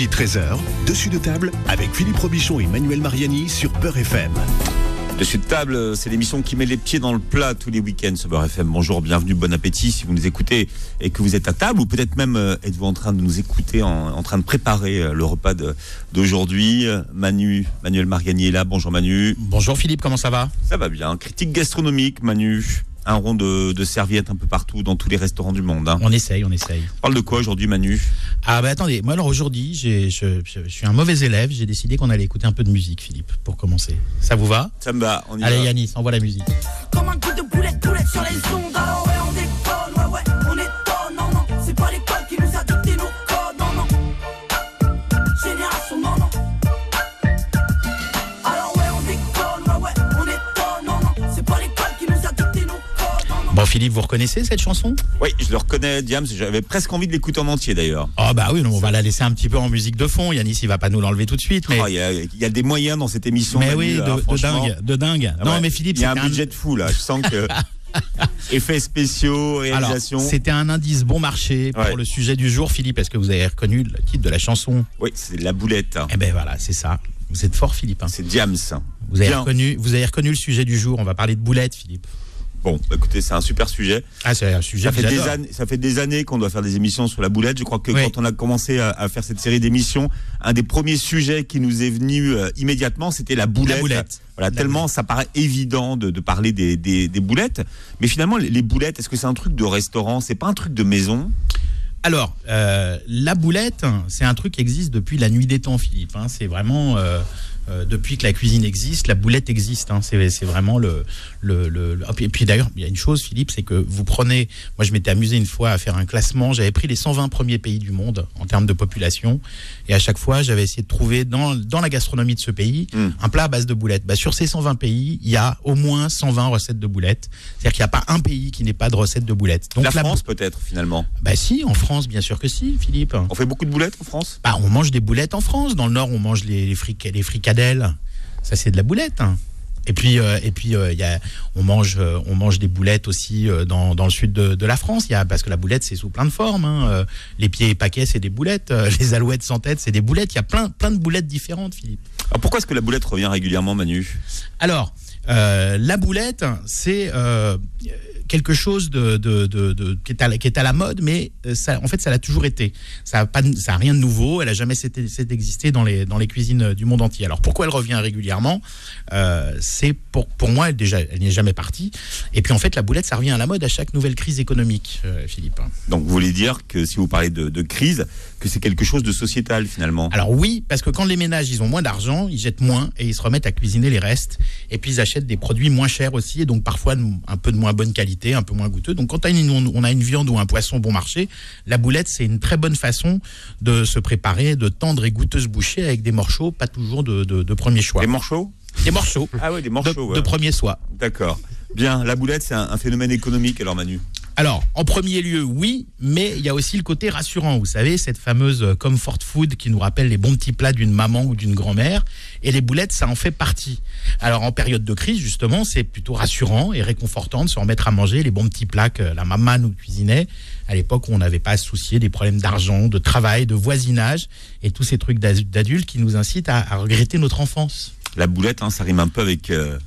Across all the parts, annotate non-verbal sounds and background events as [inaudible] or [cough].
midi 13h, dessus de table avec Philippe Robichon et Manuel Mariani sur Beurre FM. Dessus de table, c'est l'émission qui met les pieds dans le plat tous les week-ends sur Beurre FM. Bonjour, bienvenue, bon appétit si vous nous écoutez et que vous êtes à table ou peut-être même euh, êtes-vous en train de nous écouter, en, en train de préparer euh, le repas de- d'aujourd'hui. Manu, Manuel Mariani est là. Bonjour Manu. Bonjour Philippe, comment ça va? Ça va bien. Critique gastronomique, Manu. Un rond de, de serviettes un peu partout dans tous les restaurants du monde. hein. On essaye, on essaye. On parle de quoi aujourd'hui Manu? Ah bah attendez, moi alors aujourd'hui, j'ai- je, je- je suis un mauvais élève, j'ai décidé qu'on allait écouter un peu de musique Philippe, pour commencer. Ça vous va? Ça me va, on y Allez va. Yanis, envoie la musique. Comme un coup de boulette, boulette sur les ondes. Alors ouais, on déconne, ouais, ouais, on étonne. Non, non, c'est pas l'école Philippe, vous reconnaissez cette chanson? Oui, je le reconnais, Diams. J'avais presque envie de l'écouter en entier d'ailleurs. Oh bah oui, non, on va la laisser un petit peu en musique de fond. Yanis, il va pas nous l'enlever tout de suite, mais... Oh, Il y, a, il y a des moyens dans cette émission. mais oui, là, de, de dingue, de dingue. Ah non ouais. mais Philippe, il y a un budget de fou là. Je sens que [laughs] effets spéciaux, réalisation. c'était un indice bon marché pour Ouais. le sujet du jour, Philippe. Est-ce que vous avez reconnu le titre de la chanson? Oui, c'est la boulette. Eh ben voilà, c'est ça. Vous êtes fort, Philippe. hein. C'est Diams. Vous avez, Bien. reconnu, vous avez reconnu le sujet du jour. On va parler de boulettes, Philippe. Bon, bah, écoutez, c'est un super sujet. Ah, c'est un sujet Ça fait, des années, ça fait des années qu'on doit faire des émissions sur la boulette. Je crois que Oui. quand on a commencé à, à faire cette série d'émissions, un des premiers sujets qui nous est venu euh, immédiatement, c'était la boulette. La boulette. Voilà, La tellement ça paraît évident de, de parler des, des, des boulettes. Mais finalement, les, les boulettes, est-ce que c'est un truc de restaurant? C'est pas un truc de maison? Alors, euh, la boulette, c'est un truc qui existe depuis la nuit des temps, Philippe. hein. C'est vraiment euh, euh, depuis que la cuisine existe, la boulette existe. hein. C'est vraiment le. le, le- le- Et puis d'ailleurs, il y a une chose, Philippe, c'est que vous prenez. Moi, je m'étais amusé une fois à faire un classement. J'avais pris les 120 premiers pays du monde en termes de population. Et à chaque fois, j'avais essayé de trouver dans, dans la gastronomie de ce pays Mm. un plat à base de boulettes. Bah, sur ces 120 pays, il y a au moins 120 recettes de boulettes. C'est-à-dire qu'il n'y a pas un pays qui n'ait pas de recette de boulettes. Donc La la France peut-être finalement. Bah si, en France, bien sûr que si, Philippe. On fait beaucoup de boulettes en France? Bah, on mange des boulettes en France. Dans le Nord, on mange les, les, fric- les Ça, c'est de la boulette. hein. Et puis, euh, et puis, euh, y a, on mange, euh, on mange des boulettes aussi euh, dans, dans le sud de, de la France. Il y a, parce que la boulette, c'est sous plein de formes. hein. Les pieds et paquets, c'est des boulettes. Les alouettes sans tête, c'est des boulettes. Il y a plein, plein de boulettes différentes, Philippe. Alors pourquoi est-ce que la boulette revient régulièrement, Manu? Alors, la boulette, c'est quelque chose de, de- de- de- qui, est à la, qui est à la mode, mais euh, ça, en fait, ça l'a toujours été. Ça n'a rien de nouveau. Elle a jamais cessé d'exister dans les dans les cuisines du monde entier. Alors pourquoi elle revient régulièrement Euh, C'est pour pour moi, elle, déjà, elle n'est jamais partie. Et puis en fait, la boulette, ça revient à la mode à chaque nouvelle crise économique, euh, Philippe. Donc vous voulez dire que si vous parlez de, de crise, que c'est quelque chose de sociétal finalement? Alors oui, parce que quand les ménages ils ont moins d'argent, ils jettent moins et ils se remettent à cuisiner les restes. Et puis ils achètent des produits moins chers aussi et donc parfois un peu de moins bonne qualité, un peu moins goûteux. Donc quand on a une, viande ou un poisson bon marché, la boulette c'est une très bonne façon de se préparer de tendre et goûteuses bouchées avec des morceaux pas toujours de, de, de premier choix. Des morceaux? Des morceaux Ah ouais, des de, morceaux. de ouais. premier choix. D'accord. Bien, la boulette, c'est un, un phénomène économique alors Manu. Alors, en premier lieu, oui, mais il y a aussi le côté rassurant. Vous savez, cette fameuse euh, comfort food qui nous rappelle les bons petits plats d'une maman ou d'une grand-mère. Et les boulettes, ça en fait partie. Alors, en période de crise, justement, c'est plutôt rassurant et réconfortant de se remettre à manger les bons petits plats que la maman nous cuisinait à l'époque où on n'avait pas à se soucier des problèmes d'argent, de travail, de voisinage et tous ces trucs d'adu- d'adultes qui nous incitent à, à regretter notre enfance. La boulette, hein, ça rime un peu avec euh,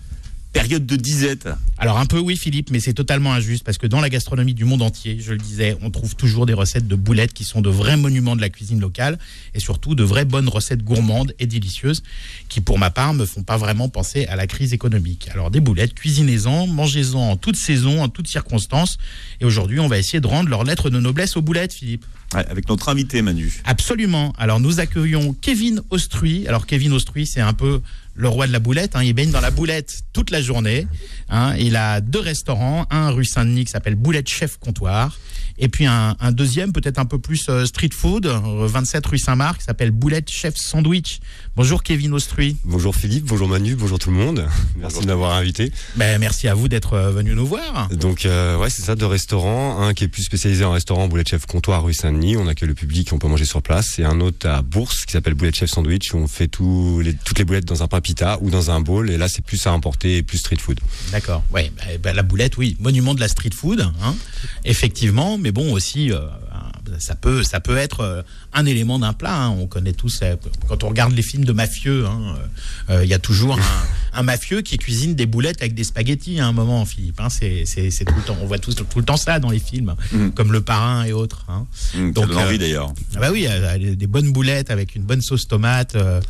période de disette. Alors un peu oui Philippe, mais c'est totalement injuste parce que dans la gastronomie du monde entier, je le disais, on trouve toujours des recettes de boulettes qui sont de vrais monuments de la cuisine locale et surtout de vraies bonnes recettes gourmandes et délicieuses qui pour ma part me font pas vraiment penser à la crise économique. Alors des boulettes, cuisinez-en, mangez-en en toute saison, en toutes circonstances et aujourd'hui on va essayer de rendre leur lettre de noblesse aux boulettes Philippe. Avec notre invité Manu. Absolument. Alors nous accueillons Kevin Ostruy. Alors Kevin Ostruy, c'est un peu le roi de la boulette. hein. Il baigne dans la boulette toute la journée. hein. Il a deux restaurants, un rue Saint-Denis qui s'appelle Boulette Chef Comptoir, et puis un, un deuxième peut-être un peu plus euh, street food, euh, 27 rue Saint-Marc, qui s'appelle Boulette Chef Sandwich. Bonjour Kevin Ostruy. Bonjour Philippe, bonjour Manu, bonjour tout le monde. Merci de m'avoir invité. Ben, merci à vous d'être euh, venu nous voir. Donc euh, ouais, c'est ça, deux restaurants. Un qui est plus spécialisé en restaurant Boulette Chef Comptoir rue Saint-Denis, on accueille le public, on peut manger sur place. Et un autre à Bourse qui s'appelle Boulette Chef Sandwich, où on fait les, toutes les boulettes dans un pain pita ou dans un bowl. Et là, c'est plus à emporter et plus street food. D'accord. Ouais, ben, ben, la boulette, oui, monument de la street food, hein, effectivement, mais bon aussi euh, un ça peut, ça peut être euh, un élément d'un plat. hein. On connaît tous, euh, quand on regarde les films de mafieux, hein, euh, euh, il y a toujours un, [laughs] un mafieux qui cuisine des boulettes avec des spaghettis à un moment, Philippe. hein. c'est, c'est, c'est tout le temps, on voit tous, tout le temps ça dans les films, Mm. comme Le Parrain et autres. hein. Hum, Donc, donne envie euh, d'ailleurs. Ah bah oui, euh, des bonnes boulettes avec une bonne sauce tomate, euh,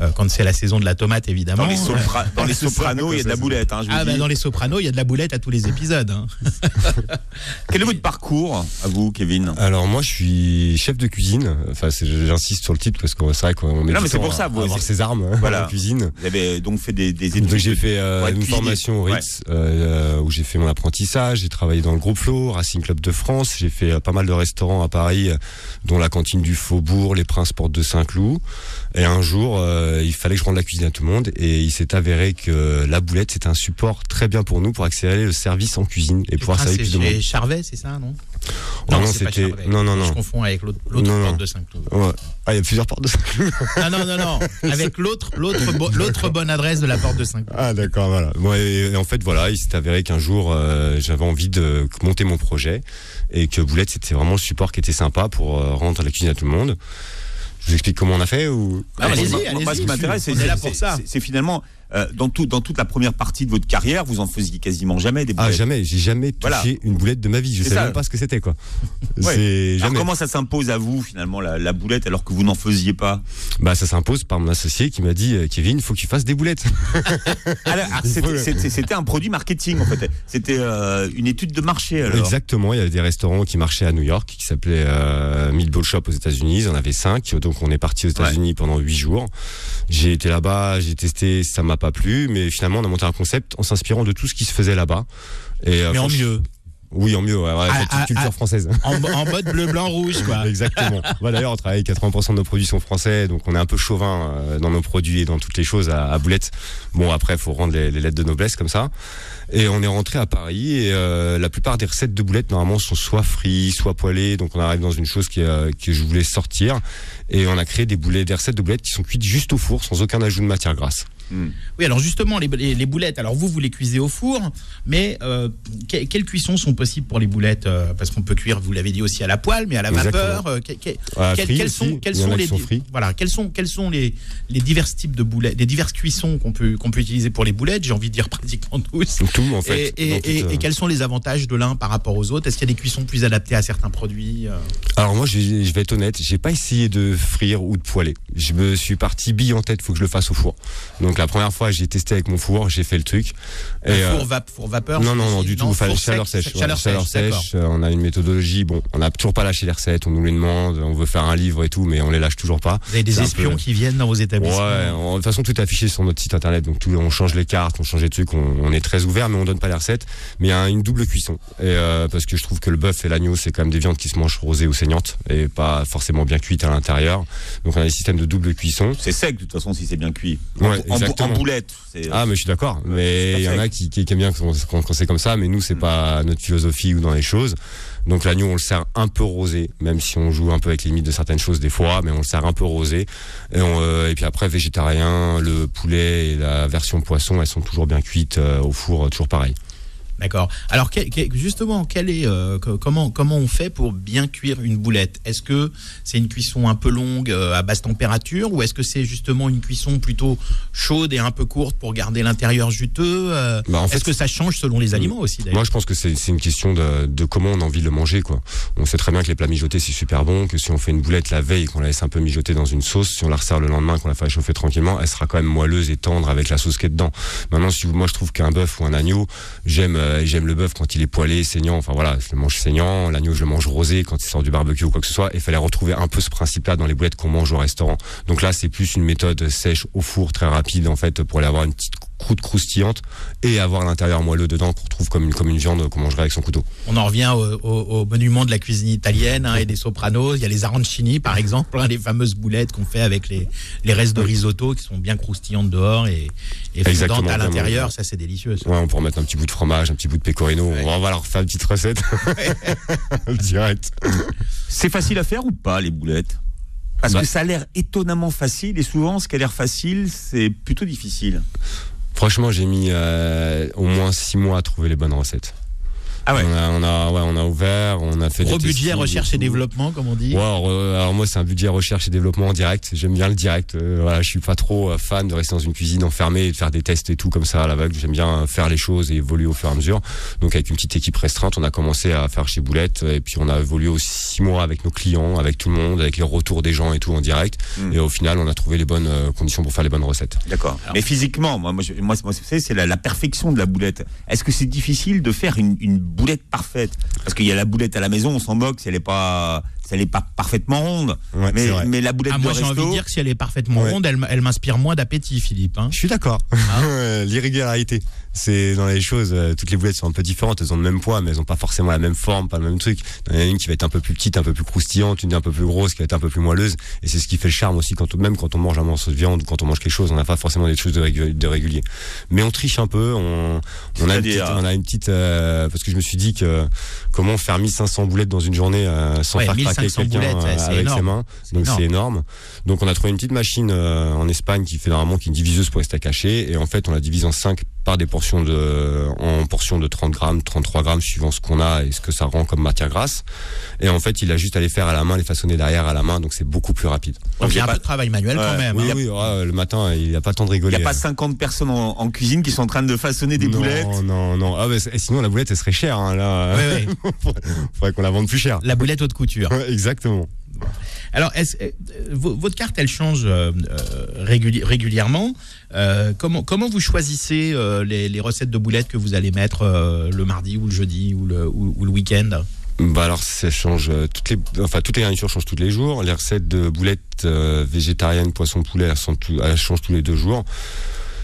euh, quand c'est la saison de la tomate évidemment. Dans les, sopra- dans les [laughs] C'est ça, sopranos, il y a de la boulette. Hein, je Ah bah dans les Sopranos, il y a de la boulette à tous les épisodes. hein. [laughs] Quel est votre parcours à vous, Kevin? Alors moi je suis chef de cuisine, enfin j'insiste sur le titre parce que c'est vrai qu'on met Non, mais c'est pour ça, à vous, avoir ses armes hein, Voilà. en cuisine. Vous avez donc fait des, des études. J'ai fait euh, une formation au Ritz euh, où j'ai fait mon apprentissage, j'ai travaillé dans le groupe Flo, Racing Club de France, j'ai fait euh, pas mal de restaurants à Paris, euh, dont la cantine du Faubourg, les Princes Portes de Saint-Cloud. Et un jour, euh, il fallait que je rende la cuisine à tout le monde et il s'est avéré que la boulette c'est un support très bien pour nous pour accélérer le service en cuisine et pouvoir servir c'est plus de monde. Charvet, c'est ça, non? Oh non, pas c'était Charvet. non non Je non. confonds avec l'autre Non, non. porte de Saint-Cloud. Ouais. Ah, il y a plusieurs portes de Saint-Cloud. Non, non, non, non. Avec l'autre, l'autre, bo- l'autre bonne adresse de la porte de Saint-Cloud. Ah d'accord, voilà. Bon, et, et en fait, voilà, il s'est avéré qu'un jour, euh, j'avais envie de monter mon projet et que Boulette, c'était vraiment le support qui était sympa pour euh, rendre la cuisine à tout le monde. Je vous explique comment on a fait ou? Ah, Allez-y, moi, allez-y, moi, ce qui m'intéresse, c'est là pour ça. c'est- c'est finalement euh, dans tout dans toute la première partie de votre carrière, vous en faisiez quasiment jamais des Ah boulettes. jamais, j'ai jamais touché Voilà. une boulette de ma vie. Je savais ça. même pas ce que c'était quoi. [laughs] Ouais. Alors comment ça s'impose à vous finalement la, la boulette alors que vous n'en faisiez pas? Bah ça s'impose par mon associé qui m'a dit euh, Kevin, il faut que tu fasses des boulettes. Alors, [laughs] ah, c'était- un produit marketing en fait. C'était euh, une étude de marché alors. Exactement, il y avait des restaurants qui marchaient à New York qui s'appelaient euh, Meatball Shop aux États-Unis. On avait cinq, donc on est parti aux États-Unis pendant huit jours. J'ai été là-bas, j'ai testé, ça m'a pas plu, mais finalement on a monté un concept en s'inspirant de tout ce qui se faisait là-bas. Et euh, Mais en mieux. Oui, en mieux, ouais, ouais, Ah, cette ah, culture ah. française. En, en mode bleu, blanc, rouge, quoi. [laughs] Exactement. Bah, D'ailleurs, on travaille 80% de nos produits sont français, donc on est un peu chauvin euh, dans nos produits et dans toutes les choses à, à boulette. Bon, après, faut rendre les, les lettres de noblesse comme ça. Et on est rentré à Paris et euh, la plupart des recettes de boulettes normalement sont soit frites, soit poêlées. Donc on arrive dans une chose qui, euh, que je voulais sortir et on a créé des boulettes, des recettes de boulettes qui sont cuites juste au four, sans aucun ajout de matière grasse. Oui, alors justement, les, les- les boulettes, alors vous, vous les cuisez au four, mais euh, que- quelles cuissons sont possibles pour les boulettes euh, Parce qu'on peut cuire, vous l'avez dit aussi, à la poêle, mais à la Exactement. vapeur. que- que- À quels- sont, quels les voilà, quels sont quels sont les, les divers types de boulettes, les diverses cuissons qu'on peut qu'on peut utiliser pour les boulettes J'ai envie de dire [laughs] pratiquement tous. Tout en fait. Et, et- dans toute, et- euh, et quels sont les avantages de l'un par rapport aux autres? Est-ce qu'il y a des cuissons plus adaptées à certains produits Alors moi, je vais, je vais être honnête, j'ai pas essayé de frire ou de poêler. Je me suis parti bille en tête, faut que je le fasse au four. Donc la première fois, j'ai testé avec mon four, j'ai fait le truc. Et, Un euh, four, vap- four vapeur non, non, non, du tout. Fallait four chaleur sec, sèche. Chaleur sèche. Euh, On a une méthodologie. Bon, on n'a toujours pas lâché les recettes. On nous les demande. On veut faire un livre et tout, mais on les lâche toujours pas. Vous avez des espions peu- qui viennent dans vos établissements Ouais, en- de toute façon tout est affiché sur notre site internet, donc tout, on change les cartes, on change les trucs, on, on est très ouvert, mais on donne pas les recettes. Mais il y a une double cuisson, et euh, parce que je trouve que le bœuf et l'agneau c'est quand même des viandes qui se mangent rosées ou saignantes et pas forcément bien cuites à l'intérieur. Donc on a des systèmes de double cuisson. C'est sec de toute façon si c'est bien cuit. Ouais, en, en boulette. c'est- Ah mais je suis d'accord, mais il y en a qui, qui, qui aiment bien quand, c'est comme ça, mais nous c'est pas notre philosophie ou dans les choses. Donc l'agneau on le sert un peu rosé, même si on joue un peu avec les limites de certaines choses des fois, mais on le sert un peu rosé. Et, on, euh, et puis après végétarien, le poulet et la version poisson, elles sont toujours bien cuites euh, au four, euh, toujours pareil. D'accord. Alors justement, quel est, euh, co- comment, comment on fait pour bien cuire une boulette? Est-ce que c'est une cuisson un peu longue euh, à basse température ou est-ce que c'est justement une cuisson plutôt chaude et un peu courte pour garder l'intérieur juteux euh, Bah, en fait, Est-ce que ça change selon les aliments aussi Moi, je pense que c'est une question de, de comment on a envie de le manger, quoi. On sait très bien que les plats mijotés, c'est super bon, que si on fait une boulette la veille, qu'on la laisse un peu mijoter dans une sauce, si on la resserre le lendemain, qu'on la fait chauffer tranquillement, elle sera quand même moelleuse et tendre avec la sauce qui est dedans. Maintenant, si vous- moi, je trouve qu'un bœuf ou un agneau, j'aime, euh, j'aime le bœuf quand il est poêlé, saignant. Enfin voilà, je le mange saignant. L'agneau, je le mange rosé quand il sort du barbecue ou quoi que ce soit. Il fallait retrouver un peu ce principe-là dans les boulettes qu'on mange au restaurant. Donc là, c'est plus une méthode sèche au four, très rapide, en fait, pour aller avoir une petite croûte croustillante et avoir l'intérieur moelleux dedans qu'on retrouve comme une, comme une viande qu'on mangerait avec son couteau. On en revient au, au- au monument de la cuisine italienne hein, et des sopranos. Il y a les arancini, par exemple, hein, les fameuses boulettes qu'on fait avec les, les restes de risotto qui sont bien croustillantes dehors et, et Exactement, fondantes à l'intérieur. Ça, c'est délicieux. ça. Ouais, on pourrait mettre un petit bout de fromage, un petit bout de pecorino. On va leur faire une petite recette. [laughs] Direct. C'est facile à faire ou pas les boulettes? Parce Bah. que ça a l'air étonnamment facile et souvent ce qui a l'air facile c'est plutôt difficile. Franchement, j'ai mis euh, au moins six mois à trouver les bonnes recettes. Ah ouais. On a, on a, ouais, on a ouvert, on a fait Gros des budget recherche et développement, comme on dit. Ouais, alors, euh, alors moi c'est un budget recherche et développement en direct. J'aime bien le direct. Euh, voilà, je suis pas trop euh, fan de rester dans une cuisine enfermée et de faire des tests et tout comme ça à l'aveugle. J'aime bien faire les choses et évoluer au fur et à mesure. Donc avec une petite équipe restreinte, on a commencé à faire chez Boulette et puis on a évolué aussi six mois avec nos clients, avec tout le monde, avec les retours des gens et tout en direct. Mm. Et au final, on a trouvé les bonnes euh, conditions pour faire les bonnes recettes. D'accord. Mais physiquement, moi, c'est c'est la, la perfection de la boulette. Est-ce que c'est difficile de faire une, une boulette parfaite. Parce qu'il y a la boulette à la maison, on s'en moque si elle est pas, elle n'est pas parfaitement ronde. Mais, la boulette ah, moi, resto. Moi, j'ai envie de dire que si elle est parfaitement ronde, elle, m'inspire moins d'appétit, Philippe. Hein. Je suis d'accord. Ah. [laughs] Euh, l'irrégularité, c'est dans les choses. Euh, toutes les boulettes sont un peu différentes. Elles ont le même poids, mais elles n'ont pas forcément la même forme, pas le même truc. Il y en a une qui va être un peu plus petite, un peu plus croustillante, une un peu plus grosse, qui va être un peu plus moelleuse. Et c'est ce qui fait le charme aussi quand même quand on mange un morceau de viande ou quand on mange quelque chose, on n'a pas forcément des choses de, régul régulier. Mais on triche un peu. On, a, une petite, euh, parce que je me suis dit que comment faire 1500 boulettes dans une journée sans faire 1500 euh, avec ses mains. Donc c'est énorme. Donc on a trouvé une petite machine euh, en Espagne qui fait normalement qui diviseuse pour rester cachée. Et en fait, on la divise en 5 par des portions de en portions de 30 grammes, 33 grammes suivant ce qu'on a et ce que ça rend comme matière grasse. Et en fait il a juste à les faire à la main, les façonner derrière à la main donc c'est beaucoup plus rapide. Donc il y a y a un pas- peu de travail manuel quand même. Oui hein. oui, ouais, le matin il n'y a pas tant de il rigoler. n'y a pas 50 personnes en, en cuisine qui sont en train de façonner des non, boulettes. Non non ah, sinon la boulette elle serait chère hein, là. Ouais, ouais. [laughs] Faudrait qu'on la vende plus cher. La boulette haute couture. [laughs] Exactement. Alors, est-ce- euh, vo- votre carte, elle change euh, euh, réguli- régulièrement. Comment, vous choisissez les, recettes de boulettes que vous allez mettre le mardi ou le jeudi ou le, week-end? Bah alors ça change toutes les enfin garnitures changent tous les jours. Les recettes de boulettes végétariennes poisson poulet elles changent tous les deux jours.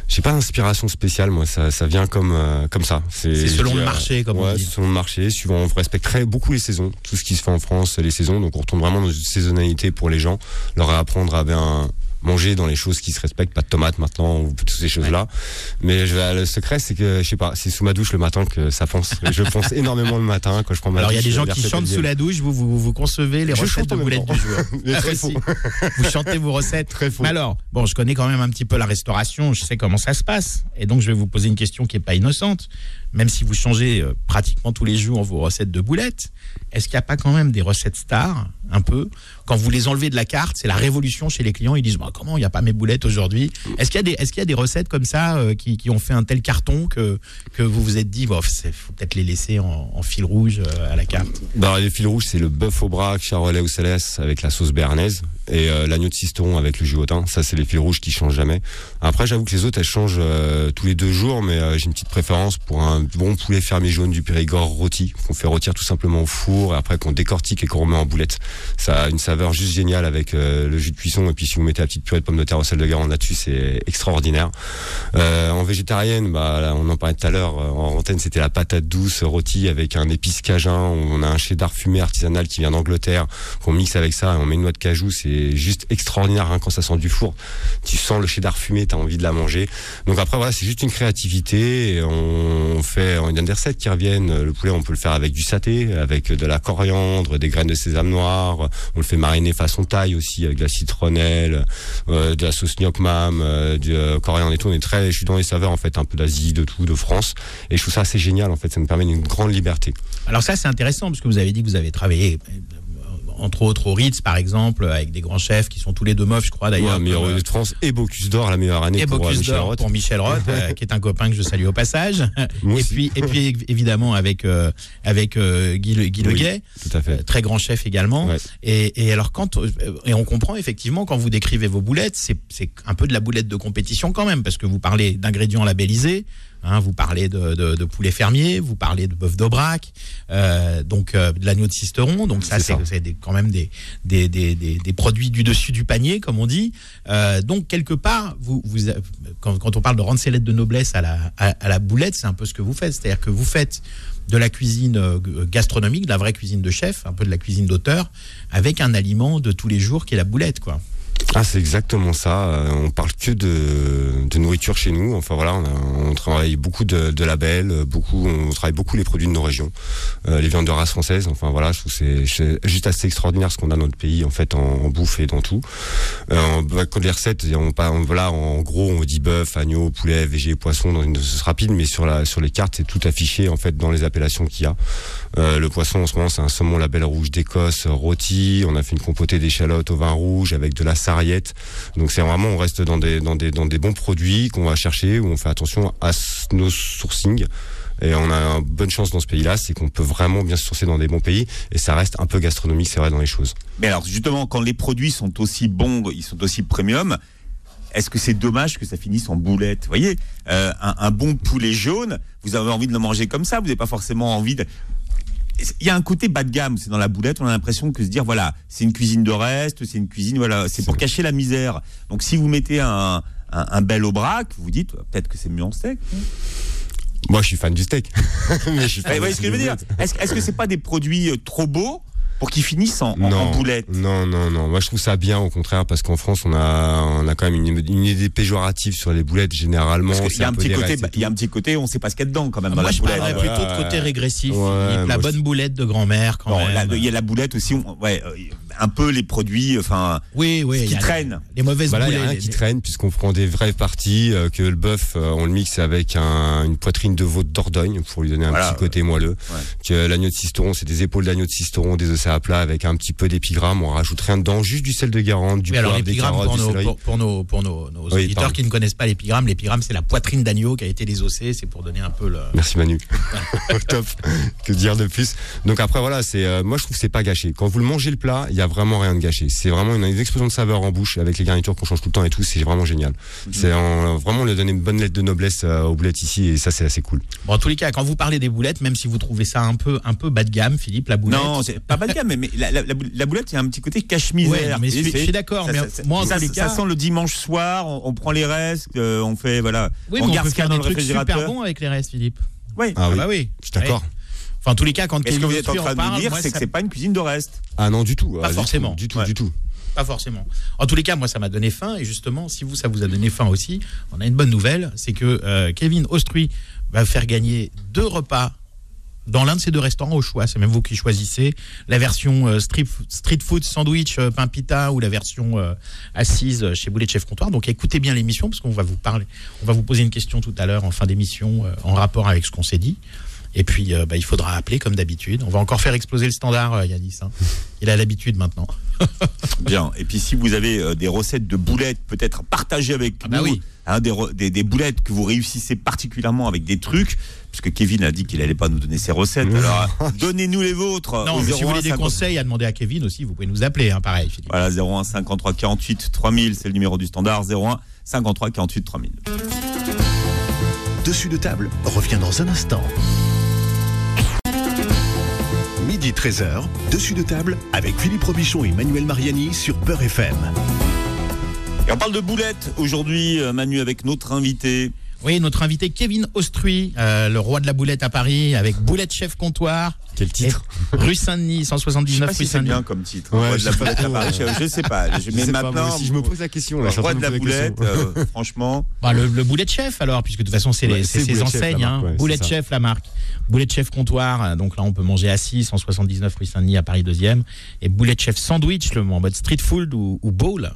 J'ai pas d'inspiration spéciale moi ça ça vient comme euh, comme ça. C'est selon le marché, comme on ouais, dit. c'est selon le marché, suivant on respecte très beaucoup les saisons, tout ce qui se fait en France, les saisons donc on retourne vraiment dans une saisonnalité pour les gens, leur apprendre à bien manger dans les choses qui se respectent, pas de tomates maintenant ou toutes ces choses-là. Mais je, le secret c'est que je sais pas, c'est sous ma douche le matin que ça pense. je pense [laughs] énormément le matin quand je prends ma Alors, il y a des gens les qui chantent sous la douche, vous, vous, vous concevez les Je recettes de boulettes du jour. [laughs] Ah, très faux. Vous chantez vos recettes. [laughs] Très faux. Mais alors, bon, je connais quand même un petit peu la restauration, je sais comment ça se passe. Et donc, je vais vous poser une question qui n'est pas innocente. Même si vous changez euh, pratiquement tous les jours vos recettes de boulettes, est-ce qu'il n'y a pas quand même des recettes stars, un peu? Quand vous les enlevez de la carte, c'est la révolution chez les clients. Ils disent bah, Comment il n'y a pas mes boulettes aujourd'hui? Est-ce qu'il y, a des- est-ce qu'il y a des recettes comme ça euh, qui, qui ont fait un tel carton que, que vous vous êtes dit Il faut peut-être les laisser en, fil rouge euh, à la carte? Bah, les fils rouges, c'est le bœuf au braque, charolais au céleste avec la sauce béarnaise et euh, l'agneau de cisteron avec le thym. Ça, c'est les fils rouges qui changent jamais. Après, j'avoue que les autres, elles changent euh, tous les deux jours, mais euh, j'ai une petite préférence pour un bon poulet fermier jaune du Périgord rôti qu'on fait rôtir tout simplement au four et après qu'on décortique et qu'on remet en boulette. Ça a une saveur juste géniale avec euh, le jus de cuisson et puis si vous mettez la petite purée de pommes de terre au sel de Garonne là-dessus, c'est extraordinaire. Euh, en végétarienne, bah, là, on en parlait tout à l'heure, euh, en antenne, c'était la patate douce rôtie avec un épice cajun. On a un cheddar fumé artisanal qui vient d'Angleterre, qu'on mixe avec ça et on met une noix de cajou. Juste extraordinaire hein, quand ça sent du four. Tu sens le cheddar fumé, t'as envie de la manger. Donc après, voilà, c'est juste une créativité. On fait, on a des recettes qui reviennent. Le poulet, on peut le faire avec du saté, avec de la coriandre, des graines de sésame noir. On le fait mariner façon taille aussi, avec de la citronnelle, euh, de la sauce gnoc mam, euh, du euh, coriandre et tout. On est très, je suis dans les saveurs en fait, un peu d'Asie, de tout, de France. Et je trouve ça assez génial en fait. Ça me permet une grande liberté. Alors ça, c'est intéressant parce que vous avez dit que vous avez travaillé, entre autres, au Ritz, par exemple, avec des grands chefs qui sont tous les deux meufs, je crois, d'ailleurs. Ouais, meilleur comme, lieu de France et Bocuse d'or, la meilleure année et pour euh, Bocuse Michel Roth. pour Michel Roth, euh, [laughs] qui est un copain que je salue au passage. Moi et aussi. puis, et puis évidemment avec euh, avec euh, Guy, Le- Guy Oui. Leguet, Tout à fait. très grand chef également. Ouais. Et, et alors quand et on comprend effectivement quand vous décrivez vos boulettes, c'est c'est un peu de la boulette de compétition quand même parce que vous parlez d'ingrédients labellisés. Hein, vous parlez de, de, de poulet fermier, vous parlez de bœuf d'Aubrac, euh, donc euh, de l'agneau de Cisteron. Donc ça, C'est quand même des, des, des, des, des produits du dessus du panier, comme on dit. Euh, donc quelque part, vous, vous, quand, quand on parle de rendre ses lettres de noblesse à la, à, à la boulette, c'est un peu ce que vous faites. C'est-à-dire que vous faites de la cuisine gastronomique, de la vraie cuisine de chef, un peu de la cuisine d'auteur, avec un aliment de tous les jours qui est la boulette, quoi. Ah, c'est exactement ça. Euh, on parle que de, de nourriture chez nous. Enfin voilà, on, travaille beaucoup de, labels, euh, beaucoup, on travaille beaucoup les produits de nos régions, Euh, les viandes de race française. Enfin voilà, je trouve c'est- juste assez extraordinaire ce qu'on a dans notre pays en fait en, bouffe et dans tout. Euh, quand les recettes, on- voilà, en gros, on dit bœuf, agneau, poulet, végé, poisson dans une sauce rapide, mais sur la sur les cartes, c'est tout affiché en fait dans les appellations qu'il y a. Euh, le poisson en ce moment, c'est un saumon label rouge d'Écosse euh, rôti. On a fait une compotée d'échalotes au vin rouge avec de la sarriette. Donc c'est vraiment, on reste dans des dans des dans des bons produits qu'on va chercher où on fait attention à nos sourcings. Et on a une bonne chance dans ce pays-là, c'est qu'on peut vraiment bien se sourcer dans des bons pays et ça reste un peu gastronomique, c'est vrai dans les choses. Mais alors justement, quand les produits sont aussi bons, ils sont aussi premium. Est-ce que c'est dommage que ça finisse en boulette? Vous voyez, euh, un, un bon poulet jaune, vous avez envie de le manger comme ça, vous n'avez pas forcément envie de... Il y a un côté bas de gamme, c'est dans la boulette, on a l'impression que se dire, voilà, c'est une cuisine de reste, c'est une cuisine, voilà, c'est pour cacher la misère. Donc si vous mettez un, un, un bel aubrac, vous dites, peut-être que c'est mieux en steak. Moi, je suis fan du steak. [laughs] Mais je suis fan Vous voyez aussi ce que je veux dire? Est-ce est-ce que c'est pas des produits euh, trop beaux? Pour qu'ils finissent en, en- en non, boulette non, non, non. Moi, je trouve ça bien, au contraire, parce qu'en France, on a, on a quand même une, une idée péjorative sur les boulettes. Généralement, Parce qu'il c'est y a un petit côté, bah, il y a un petit côté, on sait pas ce qu'il y a dedans quand même dans Moi, la je boulette. parlerais plutôt de côté régressif. Ouais, la bonne je- boulette de grand-mère, quand même. il y a la boulette aussi, on- ouais, euh, un peu les produits, enfin, oui, oui. qui y a traîne. Les mauvaises Bah là, il y a qui les- traîne puisqu'on prend des vraies parties, euh, que le bœuf, euh, on le mixe avec un- une poitrine de veau de Dordogne pour lui donner un Voilà, petit côté moelleux. ouais. Que l'agneau de cisteron, c'est des épaules d'agneau de cisteron, des ossets à plat avec un petit peu d'épigramme. On rajoute rien dedans, juste du sel de Guérande, du poivre, des carottes, pour du nos, pour, pour nos, pour nos, nos Oui, auditeurs pardon. qui ne connaissent pas l'épigramme, l'épigramme c'est la poitrine d'agneau qui a été désossée, c'est pour donner un peu le. Merci Manu. [laughs] Top. Que dire de plus? Donc après voilà, c'est euh, moi je trouve que c'est pas gâché. Quand vous le mangez le plat, il y a vraiment rien de gâché. C'est vraiment une, une explosion de saveur en bouche avec les garnitures qu'on change tout le temps et tout. C'est vraiment génial. Mhm. C'est en- vraiment on lui a donné une bonne lettre de noblesse euh, aux boulettes ici et ça c'est assez cool. Bon, en tous les cas, quand vous parlez des boulettes, même si vous trouvez ça un peu, un peu bas de gamme, Philippe, la boulette. Non, c'est pas bas de gamme, mais, mais la, la- la boule- la boulette, il y a un petit côté Ouais, cache-misère. mais je suis- d'accord, ça- mais ça- moi, en ça, tous les ça cas- sent le dimanche soir, on, on prend les restes, euh, on fait, voilà, Oui, on mais on garde peut ce qu'il y a faire dans des le trucs super réfrigérateur. bons avec les restes, Philippe. Oui. Ah oui. bah oui. Je suis d'accord. Ouais. Enfin, en tous les cas, quand Et ce que Kevin vous êtes en train de parle, nous dire, c'est que c'est pas une cuisine de reste. Ah non du tout. Pas Ah, du forcément. tout, Du tout, Ouais. du tout. Pas forcément. En tous les cas, moi, ça m'a donné faim. Et justement, si vous, ça vous a donné faim aussi, on a une bonne nouvelle. C'est que euh, Kevin Ostruy va faire gagner deux repas dans l'un de ces deux restaurants au choix. C'est même vous qui choisissez la version euh, street, street food sandwich euh, pain pita ou la version euh, assise chez Boulet de Chef Comptoir. Donc écoutez bien l'émission parce qu'on va vous parler, on va vous poser une question tout à l'heure en fin d'émission euh, en rapport avec ce qu'on s'est dit. Et puis euh, bah, il faudra appeler comme d'habitude. On va encore faire exploser le standard, euh, Yanis. hein. Il a l'habitude maintenant. [laughs] Bien. Et puis si vous avez euh, des recettes de boulettes, peut-être partagées avec Ah bah nous, oui. hein, des, re- des, des boulettes que vous réussissez particulièrement avec des trucs, puisque Kevin a dit qu'il allait pas nous donner ses recettes. Alors euh, donnez-nous les vôtres. Non, mais si vous 01 voulez des 50 conseils à demander à Kevin aussi, vous pouvez nous appeler, hein, pareil, Philippe. Voilà, 01 53 48 3000, c'est le numéro du standard. 01 53 48 3000. Dessus de table revient dans un instant. Midi 13h, dessus de table avec Philippe Robichon et Manuel Mariani sur Beurre FM. Et on parle de boulettes aujourd'hui, euh, Manu, avec notre invité. Oui, notre invité Kevin Ostruy, euh, le roi de la boulette à Paris, avec Boulette Chef Comptoir. Quel titre Rue Saint-Denis, Je sais 179 pas rue si c'est Saint-Denis. bien comme titre. Ouais, Roi de je la sais pas boulette à trop, Paris, ouais. je, je sais pas. Je, [laughs] Je mais sais pas, moi maintenant, aussi, je me pose la question. là, roi de la boulette, euh, franchement. [laughs] Bah, le, le Boulette Chef alors, puisque de toute façon c'est Ouais, les- c'est c'est ses enseignes. la hein. ouais, Boulette. Chef, la marque. Boulette Chef Comptoir, euh, donc là on peut manger assis, 179 rue Saint-Denis à Paris 2e. Et Boulette Chef Sandwich, le, en mode street food ou, ou bowl,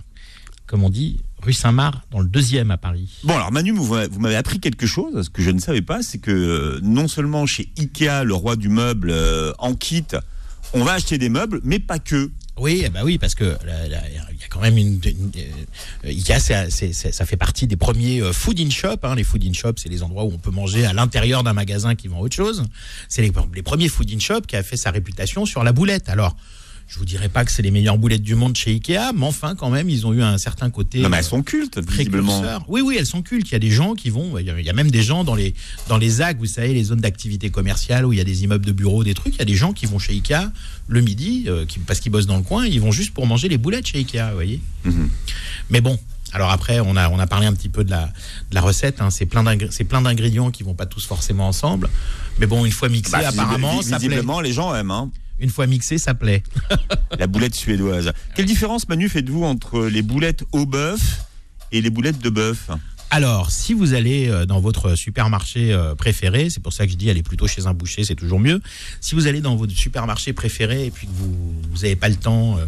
comme on dit, rue Saint-Marc, dans le 2e à Paris. Bon, alors Manu, vous, vous m'avez appris quelque chose, ce que je ne savais pas, c'est que euh, non seulement chez Ikea, le roi du meuble, euh, en kit, on va acheter des meubles, mais pas que. Oui, ben oui, parce que il y a quand même une, une- euh, Ikea, ça fait partie des premiers food in shop. hein. Les food in shop, c'est les endroits où on peut manger à l'intérieur d'un magasin qui vend autre chose. C'est les, les premiers food in shop qui a fait sa réputation sur la boulette. Alors, je vous dirais pas que c'est les meilleures boulettes du monde chez Ikea, mais enfin, quand même, ils ont eu un certain côté. Non, mais euh, elles sont cultes, visiblement. précurseurs. Oui, oui, elles sont cultes. Il y a des gens qui vont. Il y a, même des gens dans les dans les ZAC, vous savez, les zones d'activité commerciale où il y a des immeubles de bureaux, des trucs. Il y a des gens qui vont chez Ikea le midi, euh, qui, parce qu'ils bossent dans le coin, ils vont juste pour manger les boulettes chez Ikea, vous voyez. Mhm. Mais bon. Alors après, on a, on a parlé un petit peu de la, de la recette. hein. C'est plein d'ingrédients qui vont pas tous forcément ensemble. Mais bon, une fois mixés, Bah, apparemment, visi- ça plaît. visiblement, les gens aiment. Hein. Une fois mixé, ça plaît. [laughs] La boulette suédoise. Quelle différence, Manu, faites-vous entre les boulettes au bœuf et les boulettes de bœuf? Alors, si vous allez euh, dans votre supermarché euh, préféré, c'est pour ça que je dis allez plutôt chez un boucher, c'est toujours mieux. Si vous allez dans votre supermarché préféré et puis que vous n'avez pas le temps euh,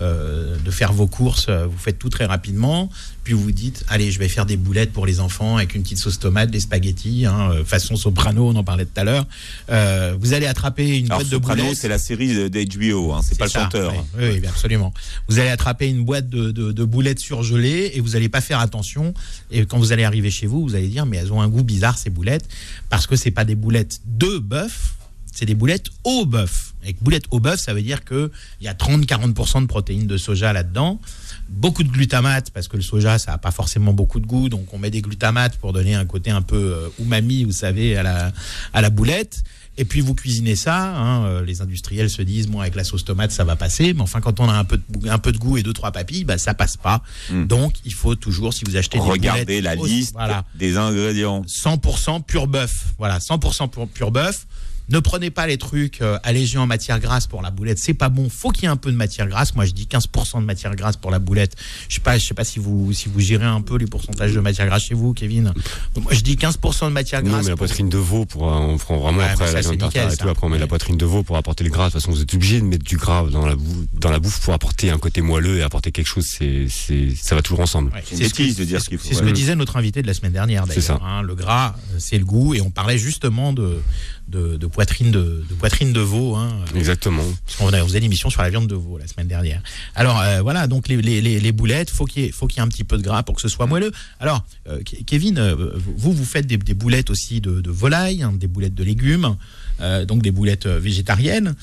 euh, de faire vos courses, vous faites tout très rapidement, puis vous dites allez, je vais faire des boulettes pour les enfants avec une petite sauce tomate, des spaghettis, hein, euh, façon soprano, on en parlait tout à l'heure. Euh, vous allez attraper une Alors, boîte de Soprano, boulettes. c'est la série d'HBO, hein, c'est pas le chanteur. Oui, oui, oui, absolument. Vous allez attraper une boîte de, de- de boulettes surgelées et vous n'allez pas faire attention. Et quand vous allez arriver chez vous, vous allez dire mais elles ont un goût bizarre ces boulettes parce que c'est pas des boulettes de bœuf, c'est des boulettes au bœuf. Et que boulettes au bœuf, ça veut dire que il y a 30-40% de protéines de soja là-dedans. Beaucoup de glutamate parce que le soja ça a pas forcément beaucoup de goût, donc on met des glutamates pour donner un côté un peu euh, umami, vous savez, à la à la boulette. Et puis vous cuisinez ça. hein, euh, les industriels se disent, bon, avec la sauce tomate, ça va passer. Mais enfin, quand on a un peu de, un peu de goût et deux trois papilles, bah, ça passe pas. Mm. Donc, il faut toujours, si vous achetez des Regardez la liste voilà, des ingrédients. 100% pur bœuf. Voilà, 100% pur, pur bœuf. Ne prenez pas les trucs euh, allégés en matière grasse pour la boulette, c'est pas bon. Faut qu'il y ait un peu de matière grasse. Moi, je dis 15% de matière grasse pour la boulette. Je sais pas, je sais pas si vous si vous gérez un peu les pourcentages de matière grasse chez vous, Kevin. Moi, je dis 15% de matière Non, grasse. mais la poitrine de veau, pour, euh, on prend vraiment Ouais, après ça, la viande tartare et tout. Après, on met la poitrine de veau pour apporter le gras. De toute façon, vous êtes obligé de mettre du gras dans la, bou- dans la bouffe pour apporter un côté moelleux et apporter quelque chose. C'est, c'est, ça va toujours ensemble. Ouais, C'est ce de dire c'est ce qu'il faut. C'est ce que disait notre invité de la semaine dernière C'est ça. d'ailleurs. hein. le gras, euh, c'est le goût, et on parlait justement de, de, de poitrine de, de poitrine de veau. Hein, Exactement. parce qu'on faisait l'émission sur la viande de veau la semaine dernière. Alors euh, voilà, donc les, les, les, les boulettes, faut qu'il faut qu'il y ait un petit peu de gras pour que ce soit moelleux. Alors euh, Ke- Kevin, euh, vous vous faites des, des boulettes aussi de, de volaille, hein, des boulettes de légumes, euh, donc des boulettes végétariennes.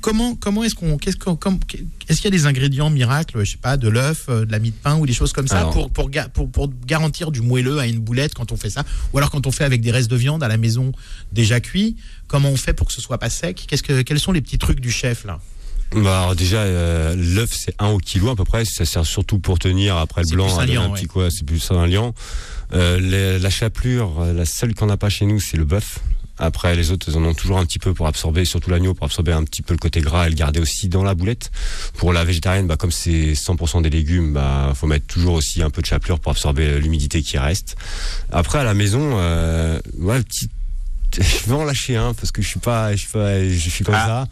Comment, comment est-ce qu'on, qu'est-ce qu'on, est-ce qu'il y a des ingrédients miracles, je sais pas, de l'œuf, euh, de la mie de pain ou des choses comme ça Alors. pour, pour, pour, pour garantir du moelleux à une boulette quand on fait ça, ou alors quand on fait avec des restes de viande à la maison déjà cuits, comment on fait pour que ce soit pas sec? Qu'est-ce que, quels sont les petits trucs du chef là? Bah, alors déjà, euh, l'œuf, c'est 1 au kilo à peu près. Ça sert surtout pour tenir après le blanc. un liant, un petit ouais. quoi, c'est plus un liant. Euh, la chapelure, euh, la seule qu'on n'a pas chez nous, c'est le bœuf. Après, les autres, ils en ont toujours un petit peu pour absorber, surtout l'agneau, pour absorber un petit peu le côté gras et le garder aussi dans la boulette. Pour la végétarienne, bah, comme c'est 100% des légumes, bah, faut mettre toujours aussi un peu de chapelure pour absorber l'humidité qui reste. Après, à la maison, euh, ouais, petit, [laughs] je vais en lâcher un parce que je suis pas, je suis pas, je suis comme Ah. ça.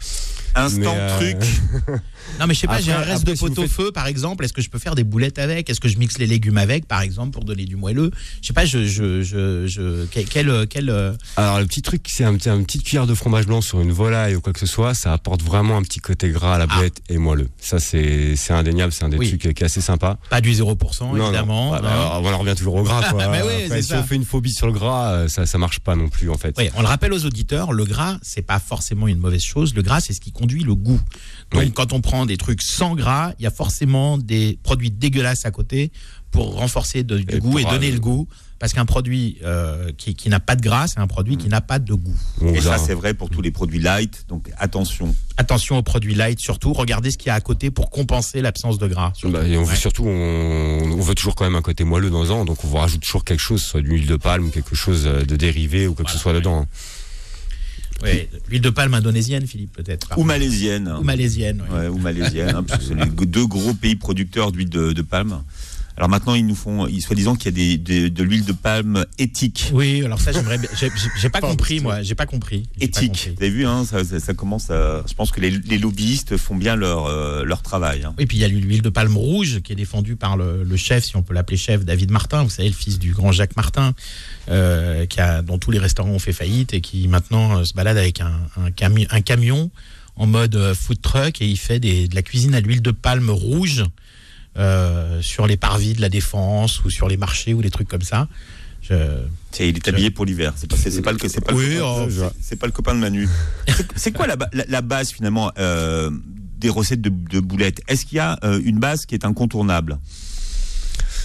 Instant Mais, euh, truc. [laughs] Non, mais je sais pas, j'ai un reste après, de si vous pot-au-feu, par exemple. Est-ce que je peux faire des boulettes avec? Est-ce que je mixe les légumes avec, par exemple, pour donner du moelleux? Je sais pas, je, je, je, je quel, quel, quel, euh, Alors le petit truc, c'est un, petit- un petite cuillère de fromage blanc sur une volaille ou quoi que ce soit, ça apporte vraiment un petit côté gras à la Ah. boulette et moelleux. Ça c'est c'est indéniable, c'est un des Oui. trucs qui est assez sympa. pas du 0%, évidemment. Bah, hein. on en revient toujours au gras. Quoi. [laughs] Bah oui, Après, c'est si ça. on fait une phobie sur le gras, euh, ça ça marche pas non plus en fait. Oui, on le rappelle aux auditeurs, le gras, c'est pas forcément une mauvaise chose. Le gras, c'est ce qui le goût. Donc, Oui. quand on prend des trucs sans gras, il y a forcément des produits dégueulasses à côté pour renforcer de- du Et goût et donner euh, le goût. Parce qu'un produit euh, qui, qui n'a pas de gras, c'est un produit qui n'a pas de goût. Et ça, c'est vrai pour tous les produits light. Donc attention. Attention aux produits light, surtout. Regardez ce qu'il y a à côté pour compenser l'absence de gras. surtout. Bah, et on veut Ouais. surtout, on, on veut toujours quand même un côté moelleux dans un, donc on vous rajoute toujours quelque chose, soit de l'huile de palme quelque chose euh, de dérivé ou quoi que ce soit Voilà, dedans. Ouais, L'huile de palme indonésienne, Philippe, peut-être. Ou malaisienne. Ou malaisienne. Ouais, ou malaisienne, hein, parce que c'est les deux gros pays producteurs d'huile de, de palme. Alors maintenant, ils nous font, ils soi-disant qu'il y a des, des- de l'huile de palme éthique. Oui, alors ça, j'aimerais bien. J'ai- pas compris, moi. J'ai pas compris. Pas Éthique. compris. Vous avez vu, hein, ça, ça- ça commence à. Je pense que les, les lobbyistes font bien leur, euh, leur travail. hein. Et puis il y a l'huile de palme rouge qui est défendue par le, le chef, si on peut l'appeler chef, David Martin, vous savez, le fils du grand Jacques Martin, euh, qui a, dont tous les restaurants ont fait faillite et qui maintenant euh, se balade avec un, un, cami- un camion en mode food truck et il fait des, de la cuisine à l'huile de palme rouge euh, sur les parvis de la Défense ou sur les marchés ou des trucs comme ça. Je- C'est- il est habillé pour l'hiver. C'est pas, c'est, pas le, c'est pas Oui, le copain, oh, pas le copain de Manu. [laughs] C'est, quoi la, ba- la, la base finalement euh, des recettes de, de boulettes? Est-ce qu'il y a euh, une base qui est incontournable?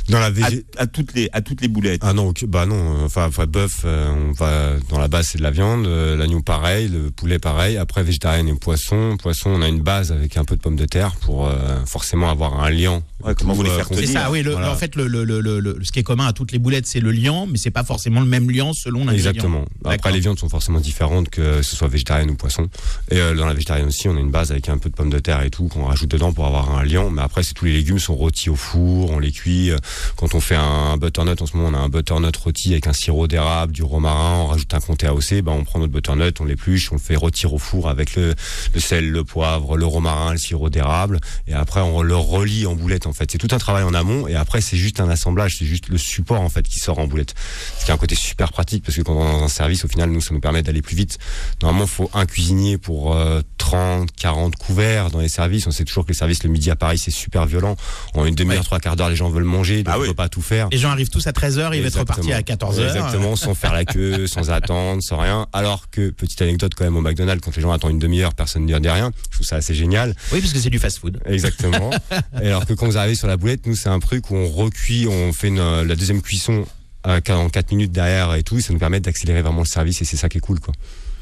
Dans la à, toutes les à toutes les boulettes. Ah non, bah non, euh, enfin, enfin bœuf, euh, on va dans la base c'est de la viande, euh, l'agneau pareil, le poulet pareil. Après végétarien et poisson, poisson on a une base avec un peu de pommes de terre pour euh, forcément avoir un liant. Ouais, comment vous les faire C'est ça, oui. le- Voilà. En fait, le, le, le, le- le- ce qui est commun à toutes les boulettes, c'est le liant, mais c'est pas forcément le même liant selon l'ingrédient. Exactement. Après les viandes sont forcément différentes que ce soit végétarienne ou poisson. Et euh, dans la végétarienne aussi, on a une base avec un peu de pommes de terre et tout qu'on rajoute dedans pour avoir un liant. Mais après, c'est tous les légumes sont rôtis au four, on les cuit. Quand on fait un butternut, en ce moment, on a un butternut rôti avec un sirop d'érable, du romarin, on rajoute un comté AOC. Ben, on prend notre butternut, on l'épluche, on le fait rôtir au four avec le, le sel, le poivre, le romarin, le sirop d'érable. Et après, on le relie en boulette. En fait, c'est tout un travail en amont. Et après, c'est juste un assemblage, c'est juste le support en fait qui sort en boulette. Ce qui a un côté super pratique parce que quand on est dans un service, au final, nous, ça nous permet d'aller plus vite. Normalement, il faut un cuisinier pour euh, 30, 40 couverts dans les services. On sait toujours que les services le midi à Paris, c'est super violent. En une demi-heure, Ouais. trois quarts d'heure, les gens veulent manger, donc Ah on oui. peut pas tout faire. Les gens arrivent tous à 13h, ils vont être repartis à 14h. Exactement, sans faire la queue, [laughs] sans attendre, sans rien. Alors que, petite anecdote quand même au McDonald's, quand les gens attendent une demi-heure, personne ne dit rien. Je trouve ça assez génial. Oui, parce que c'est du fast-food. Exactement. [laughs] Et alors que quand vous arrivez sur la boulette, nous, c'est un truc où on recuit, on fait une- la deuxième cuisson euh, en 4 minutes derrière et tout. Ça nous permet d'accélérer vraiment le service et c'est ça qui est cool, quoi.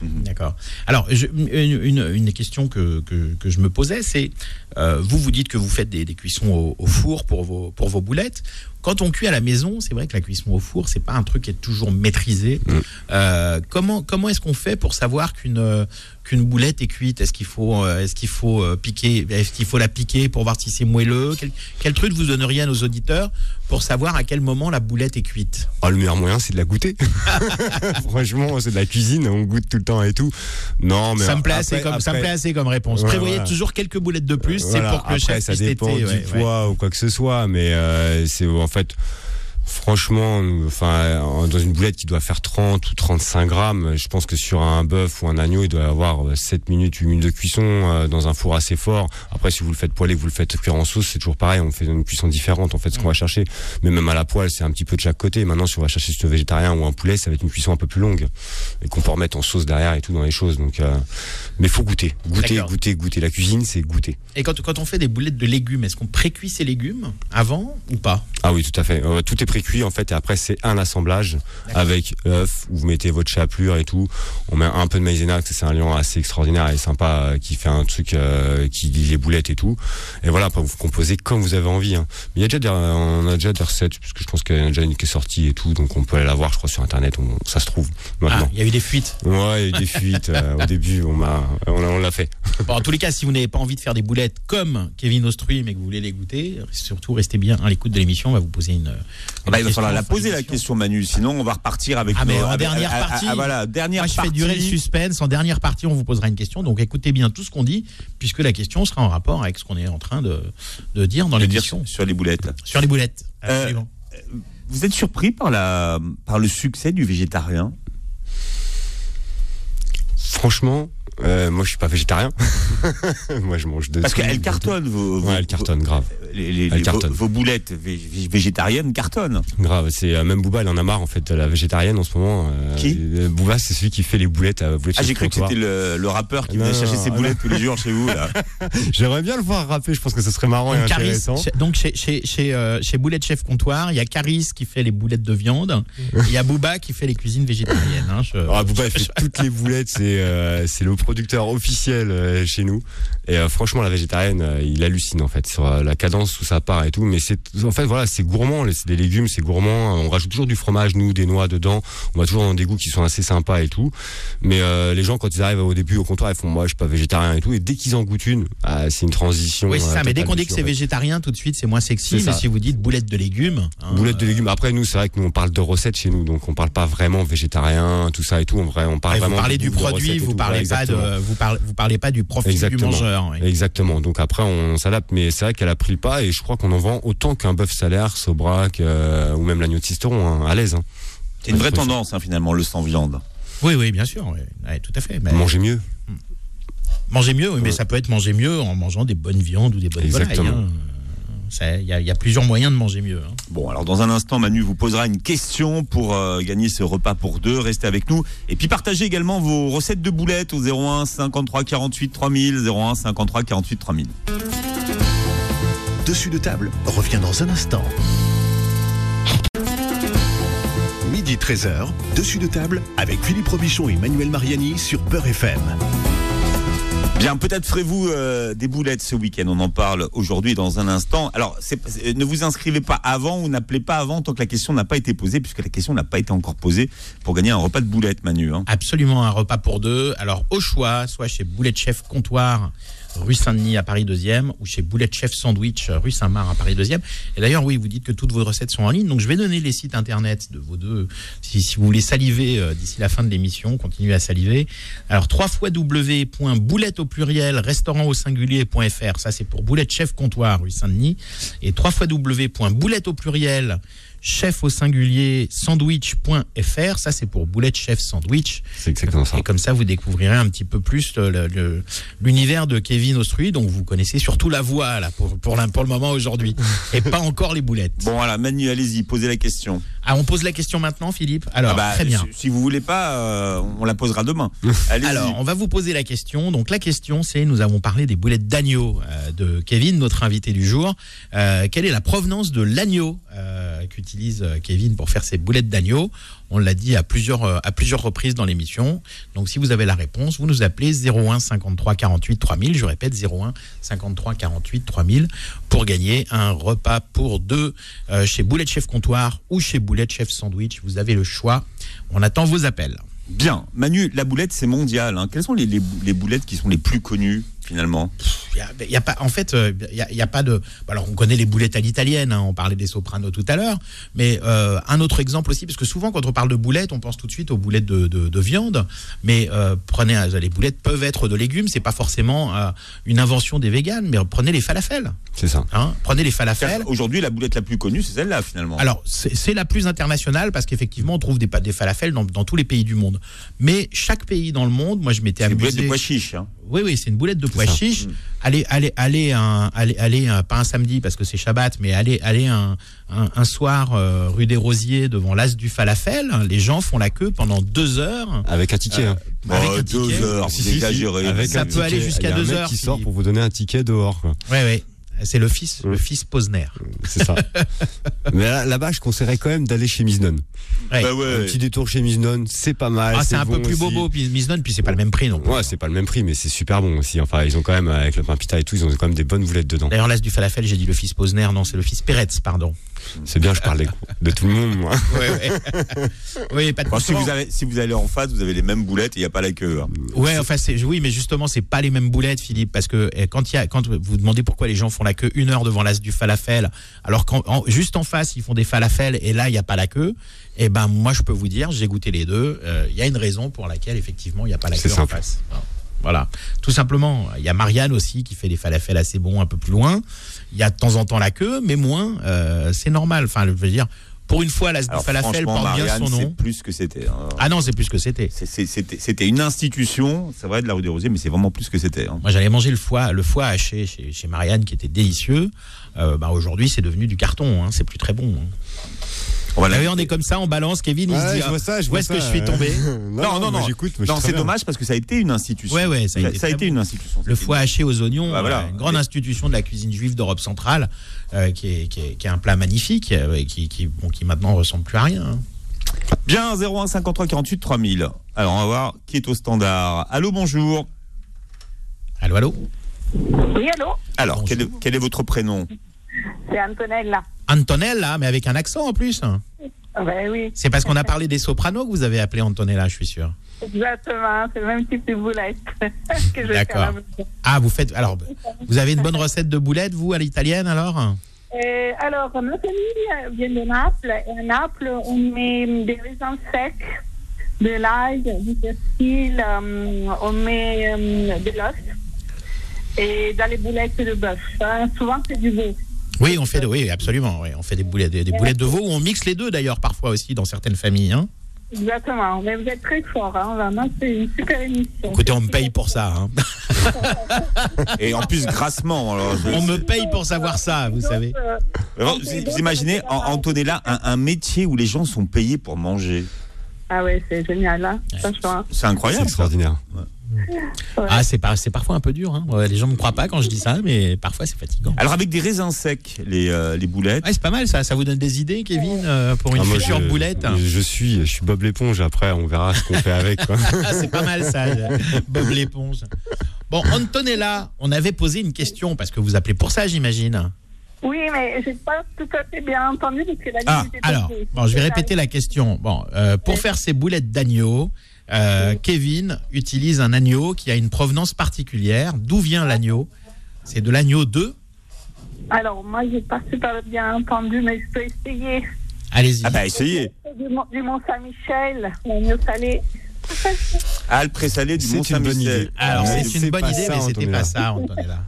D'accord. Alors, une, question que, je me posais, c'est euh, vous, vous dites que vous faites des, cuissons au, four pour vos boulettes. Quand on cuit à la maison, c'est vrai que la cuisson au four, c'est pas un truc qui est toujours maîtrisé. Mm. Euh, comment comment est-ce qu'on fait pour savoir qu'une euh, qu'une boulette est cuite? Est-ce qu'il faut euh, est-ce qu'il faut piquer Est-ce qu'il faut la piquer pour voir si c'est moelleux? Quel, quel truc vous donneriez à nos auditeurs pour savoir à quel moment la boulette est cuite? Ah, le meilleur moyen, c'est de la goûter. [laughs] Franchement, c'est de la cuisine, on goûte tout le temps et tout. Non, mais ça me plaît après- assez comme ça me plaît assez comme réponse. Ouais, Prévoyez voilà. toujours quelques boulettes de plus, c'est pour que le chef ça dépend téter, du ouais, ouais. poids ou quoi que ce soit, mais euh, c'est en fait. Franchement, enfin, dans une boulette qui doit faire 30 ou 35 grammes, je pense que sur un bœuf ou un agneau, il doit y avoir euh, 7 minutes, 8 minutes de cuisson euh, dans un four assez fort. Après, si vous le faites poêler, vous le faites cuire en sauce, c'est toujours pareil. On fait une cuisson différente, en fait, ce qu'on va chercher. Mais même à la poêle, c'est un petit peu de chaque côté. Maintenant, si on va chercher le végétarien ou un poulet, ça va être une cuisson un peu plus longue et qu'on peut remettre en sauce derrière et tout dans les choses. Donc, euh, mais faut goûter, goûter, goûter, goûter. La cuisine, c'est goûter. Et quand, quand on fait des boulettes de légumes, est-ce qu'on précuit ces légumes avant ou pas? Ah oui, tout à fait. Euh, tout est précuit en fait et après c'est un assemblage avec œuf où vous mettez votre chapelure et tout. On met un peu de maïzena parce que c'est un lion assez extraordinaire et sympa euh, qui fait un truc euh, qui lie les boulettes et tout. Et voilà, après vous composez comme vous avez envie. hein. Mais il y a déjà des, on a déjà des recettes parce que je pense qu'il y en a déjà une qui est sortie et tout, donc on peut aller la voir, je crois sur internet. On, ça se trouve Ah, maintenant. il y a eu des fuites. Ouais, il y a eu des fuites euh, au début. On m'a, on l'a- on l'a fait. Bon, en tous les cas, si vous n'avez pas envie de faire des boulettes comme Kevin Ostruy, mais que vous voulez les goûter, surtout restez bien à l'écoute de l'émission. On va vous poser une. Ah bah, il va falloir la poser la question. Manu, sinon on va repartir avec. Ah, mais nos- en avec- dernière ah, ah, partie. ah, voilà, dernière Moi, je partie. fais durer le suspense. En dernière partie, on vous posera une question. Donc, écoutez bien tout ce qu'on dit, puisque la question sera en rapport avec ce qu'on est en train de, de dire dans l'émission sur les boulettes. sur les boulettes. Euh, Absolument. Vous êtes surpris par la par le succès du végétarien? Franchement, euh, moi je suis pas végétarien. [laughs] moi je mange de Parce tout, qu'elle de cartonne vos, vos- Ouais, elle cartonne grave. les- les- Elle les- vos, cartonne. vos boulettes vé- vé- végétariennes cartonnent. Grave, c'est euh, même Booba, il en a marre en fait de la végétarienne en ce moment. euh, Qui? euh, Booba, c'est celui qui fait les boulettes à boulettes Ah, j'ai cru que c'était le, le rappeur qui Non, venait chercher non, ses non. boulettes tous les jours chez vous. Là. [laughs] J'aimerais bien le voir rapper, je pense que ce serait marrant et Donc, Caris, intéressant. chez- donc chez, chez, chez, euh, chez Boulette Chef Comptoir, il y a Caris qui fait les boulettes de viande, il y a Booba qui fait les cuisines végétariennes. hein. Je- Ah, Booba, il fait toutes les boulettes, c'est euh, c'est le producteur officiel euh, chez nous. Et euh, franchement, la végétarienne, euh, il hallucine en fait sur euh, la cadence où ça part et tout. Mais c'est en fait voilà, c'est gourmand, c'est des légumes, c'est gourmand. On rajoute toujours du fromage, nous, des noix dedans. On va toujours dans des goûts qui sont assez sympas et tout. Mais euh, les gens quand ils arrivent au début au comptoir, ils font moi je suis pas végétarien et tout. Et dès qu'ils en goûtent une, ah, c'est une transition. Oui, c'est ça, mais dès qu'on dit que c'est végétarien, tout de suite, c'est moins sexy. Mais si vous dites boulettes de légumes. hein, Boulettes de légumes. Après, nous, c'est vrai que nous, on parle de recettes chez nous, donc on parle pas vraiment végétarien, tout ça et tout. En vrai, on parle et vraiment. vous parlez du produit, vous tout. parlez Ouais, pas exactement. vous parlez, vous parlez pas du profit Exactement. du mangeur. oui. Exactement. Donc après, on s'adapte, mais c'est vrai qu'elle a pris le pas et je crois qu'on en vend autant qu'un bœuf salaire, Sobrac euh, ou même l'agneau de Sisteron, hein, à l'aise. Hein. C'est une vraie Ouais, tendance hein, finalement, le sans viande. Oui, oui, bien sûr, oui. Ouais, tout à fait. Mais Manger mieux. manger mieux, oui, mais Ouais. ça peut être manger mieux en mangeant des bonnes viandes ou des bonnes volailles. Exactement. hein. Ça, Il y, a- il y a plusieurs moyens de manger mieux. hein. Bon, alors dans un instant, Manu vous posera une question pour euh, gagner ce repas pour deux. Restez avec nous. Et puis partagez également vos recettes de boulettes au 01 53 48 3000, 01 53 48 3000. Dessus de table revient dans un instant. Midi 13h, dessus de table avec Philippe Robichon et Manuel Mariani sur Peur FM. Bien, peut-être ferez-vous euh, des boulettes ce week-end. On en parle aujourd'hui dans un instant. Alors, ne vous inscrivez pas avant ou n'appelez pas avant tant que la question n'a pas été posée, puisque la question n'a pas été encore posée pour gagner un repas de boulettes, Manu. hein. Absolument un repas pour deux. Alors au choix, soit chez Boulette Chef Comptoir, rue Saint-Denis à Paris 2e, ou chez Boulette Chef Sandwich, rue Saint-Marc à Paris 2e. Et d'ailleurs, oui, vous dites que toutes vos recettes sont en ligne, donc je vais donner les sites internet de vos deux. Si, si vous voulez saliver euh, d'ici la fin de l'émission, continuez à saliver. Alors trois fois www.boulette au pluriel, restaurant au singulier.fr, ça c'est pour Boulette Chef Comptoir, rue Saint-Denis, et trois fois www.boulette au pluriel chef au singulier sandwich.fr, ça c'est pour Boulette Chef Sandwich. C'est exactement ça. Et comme ça, vous découvrirez un petit peu plus l'univers de Kevin Ostrui, dont vous connaissez surtout la voix là, pour, pour, pour le moment aujourd'hui, et pas encore les boulettes. Bon, voilà, Manu, allez-y, posez la question. Ah, on pose la question maintenant, Philippe Alors, Ah bah, très bien. Si, si vous voulez pas, euh, on la posera demain. [laughs] Alors, on va vous poser la question. Donc, la question, c'est nous avons parlé des boulettes d'agneau euh, de Kevin, notre invité du jour. Euh, quelle est la provenance de l'agneau euh, qu'utilise Kevin pour faire ses boulettes d'agneau? On l'a dit à plusieurs, à plusieurs reprises dans l'émission. Donc, si vous avez la réponse, vous nous appelez 01 53 48 3000. Je répète, 01 53 48 3000 pour gagner un repas pour deux euh, chez Boulette Chef Comptoir ou chez Boulette Chef Sandwich. Vous avez le choix. On attend vos appels. Bien, Manu, la boulette, c'est mondial. hein. Quelles sont les boulettes qui sont les plus connues, finalement Il y a, il y a pas, en fait, euh, il y a, il y a pas de. Alors, on connaît les boulettes à l'italienne. hein, on parlait des sopranos tout à l'heure, mais euh, un autre exemple aussi, parce que souvent, quand on parle de boulettes, on pense tout de suite aux boulettes de, de- de viande. Mais euh, prenez euh, les boulettes peuvent être de légumes. C'est pas forcément euh, une invention des véganes, mais prenez les falafels. C'est ça. Hein, prenez les falafels. Aujourd'hui, la boulette la plus connue, c'est celle-là, finalement. Alors, c'est la plus internationale parce qu'effectivement, on trouve des, des falafels dans, dans tous les pays du monde. Mais chaque pays dans le monde, moi, je m'étais amusé. boulette de pois chiche. hein. Oui, oui, c'est une boulette de pois chiche. Allez, allez, allez, un, allez, allez un- pas un samedi parce que c'est Shabbat, mais allez, allez un, un, un soir euh, rue des Rosiers devant l'as du falafel. Les gens font la queue pendant deux heures. Avec un ticket. hein. avec un deux ticket. heures, Si, si. Avec Ça un peut ticket. aller jusqu'à Il y a un deux mec heures, qui sort pour vous donner un ticket dehors. Ouais, ouais. C'est le fils, le fils Posner. C'est ça. [laughs] Mais là- là-bas, je conseillerais quand même d'aller chez. Ouais. Bah Un petit détour chez Miznon, c'est pas mal. Ah, c'est un bon peu plus aussi. bobo, puis Miznon, puis c'est pas le même prix non plus. Ouais, c'est pas le même prix, mais c'est super bon aussi. Enfin, ils ont quand même, avec le pain pita et tout, ils ont quand même des bonnes boulettes dedans. D'ailleurs, l'as du falafel, j'ai dit le fils Posner, non, c'est le fils Peretz, pardon. C'est bien, je parlais de tout le monde, moi. [laughs] Ouais, ouais. [laughs] oui, pas de Bon, si, vous avez, si vous allez en face, vous avez les mêmes boulettes et il n'y a pas la queue. hein. Ouais, enfin, oui, mais justement, c'est pas les mêmes boulettes, Philippe, parce que eh, quand il y a, quand vous demandez pourquoi les gens font la queue une heure devant l'as du falafel, alors qu'en en- juste en face ils font des falafels et là il n'y a pas la queue, eh ben moi je peux vous dire, j'ai goûté les deux, euh, il y a une raison pour laquelle effectivement il n'y a pas la queue en face. Voilà, tout simplement. Il y a Marianne aussi qui fait des falafels assez bons un peu plus loin. Il y a de temps en temps la queue, mais moins. euh, c'est normal. Enfin, je veux dire, pour une fois, du Alors, falafel porte bien son c'est nom. plus que c'était. hein. Ah non, c'est plus que c'était. C'est- c'est- C'était une institution, c'est vrai, de la rue des Rosiers, mais c'est vraiment plus que c'était. hein. Moi, j'allais manger le foie, le foie haché chez, chez Marianne, qui était délicieux. Euh, bah, aujourd'hui, c'est devenu du carton. Hein, c'est plus très bon. On va savez, on est comme ça, on balance. Kevin, il se dit je vois ah, ça, je où est-ce que je suis tombé [laughs] Non, non, non. J'écoute. Non, c'est dommage parce que ça a été une institution. Ouais, ouais, ça a été très été bon. une institution. Le foie haché aux oignons, Bah, voilà. euh, une grande institution de la cuisine juive d'Europe centrale, euh, qui, est, qui, est, qui est un plat magnifique, euh, et qui, qui, bon, qui maintenant ressemble plus à rien. hein. Bien, 01 53 48 3000. Alors, on va voir qui est au standard. Allô, bonjour. Allô, allô? Oui, allô? Alors, quel est, quel est votre prénom? C'est Antonella. Antonella, mais avec un accent en plus. hein. Ben oui, C'est parce qu'on a parlé des sopranos que vous avez appelé Antonella, je suis sûr. exactement. C'est le même type de boulette [laughs] que je fais à D'accord. Ah, vous faites. Alors, vous avez une bonne recette de boulettes, vous, à l'italienne, alors? Euh, alors, ma famille vient de Naples. Et à Naples, on met des raisins secs, de l'ail, du persil, euh, on met euh, de l'os. Et dans les boulettes de bœuf. Hein, souvent, c'est du veau. Oui, on fait, oui, absolument. Oui, on fait des boulettes, des, des boulettes de veau où on mixe les deux d'ailleurs parfois aussi dans certaines familles. Hein. Exactement. Mais vous êtes très fort. Hein, vraiment, c'est une super émission. Écoutez, on me paye pour ça. hein. Et en plus, grassement. Alors, je- On me paye pour savoir ça, vous savez. Euh, Alors, vous, vous imaginez, Antonella, un, un métier où les gens sont payés pour manger. Ah ouais, c'est génial, hein. C'est C'est incroyable. ça. Ah, c'est pas, c'est parfois un peu dur. Hein. Les gens ne me croient pas quand je dis ça, mais parfois c'est fatigant. Alors avec des raisins secs, les, euh, les boulettes. Ouais, c'est pas mal ça. Ça vous donne des idées, Kevin, euh, pour une Ah, future je- boulette Je, je suis, je suis Bob l'éponge. Après, on verra ce qu'on fait avec. [laughs] Ah, c'est pas mal ça, [laughs] Bob l'éponge. Bon, Antonella, on avait posé une question parce que vous appelez pour ça, j'imagine. Oui, mais j'ai pas tout à fait bien entendu parce que la Ah, était alors, bon, je vais répéter la question. Bon, euh, pour faire ces boulettes d'agneau, euh, Kevin utilise un agneau qui a une provenance particulière. D'où vient l'agneau? C'est de l'agneau 2 Alors, moi, j'ai pas super bien entendu, mais je peux essayer. Allez-y. Ah bah essayez. Du Mont- du Mont-Saint-Michel, l'agneau salé. Ah, le présalé du C'est Mont une bonne Saint-Michel. idée. Alors, c'est une bonne idée, ça, mais c'était pas ça, Antonella.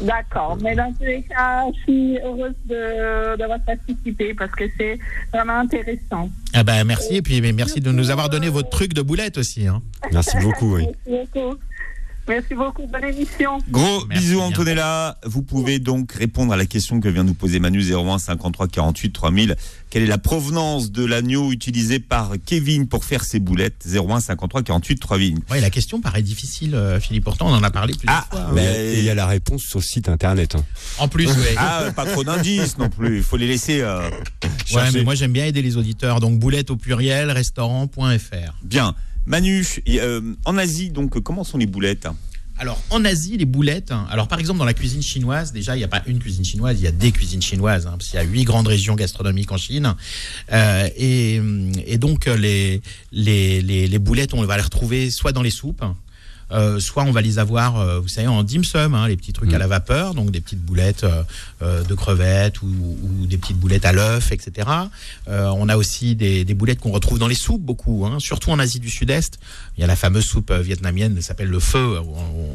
D'accord, mais dans tous les cas, je suis heureuse de- d'avoir participé parce que c'est vraiment intéressant. Ah bah, merci, et puis mais merci de nous avoir donné votre truc de boulette aussi. hein. Merci beaucoup. Oui. Merci beaucoup. Merci beaucoup. Bonne émission. Gros Merci bisous bien. Antonella. Vous pouvez donc répondre à la question que vient nous poser Manu 01 53 48 3000. Quelle est la provenance de l'agneau utilisé par Kevin pour faire ses boulettes? 01 53 48 3000. Ouais, la question paraît difficile, euh, Philippe. Pourtant, on en a parlé plusieurs Ah, fois. hein. mais- il y a la réponse sur le site internet. hein. En plus, ouais. Ah, pas trop d'indices non plus. Il faut les laisser euh, Ouais, mais moi j'aime bien aider les auditeurs. Donc boulette au pluriel, restaurant.fr. Bien. Manu, euh, en Asie, donc, comment sont les boulettes? Alors en Asie, les boulettes. hein, Alors par exemple dans la cuisine chinoise, déjà il n'y a pas une cuisine chinoise, il y a des cuisines chinoises, hein, parce qu'il y a huit grandes régions gastronomiques en Chine. Euh, et, donc euh, les, les boulettes, on va les retrouver soit dans les soupes. Euh, soit on va les avoir, euh, vous savez, en dim sum, hein, les petits trucs à la vapeur, donc des petites boulettes euh, de crevettes ou, ou des petites boulettes à l'œuf, etc. On a aussi des, des boulettes qu'on retrouve dans les soupes beaucoup, hein, surtout en Asie du Sud-Est. Il y a la fameuse soupe vietnamienne, qui s'appelle le feu, où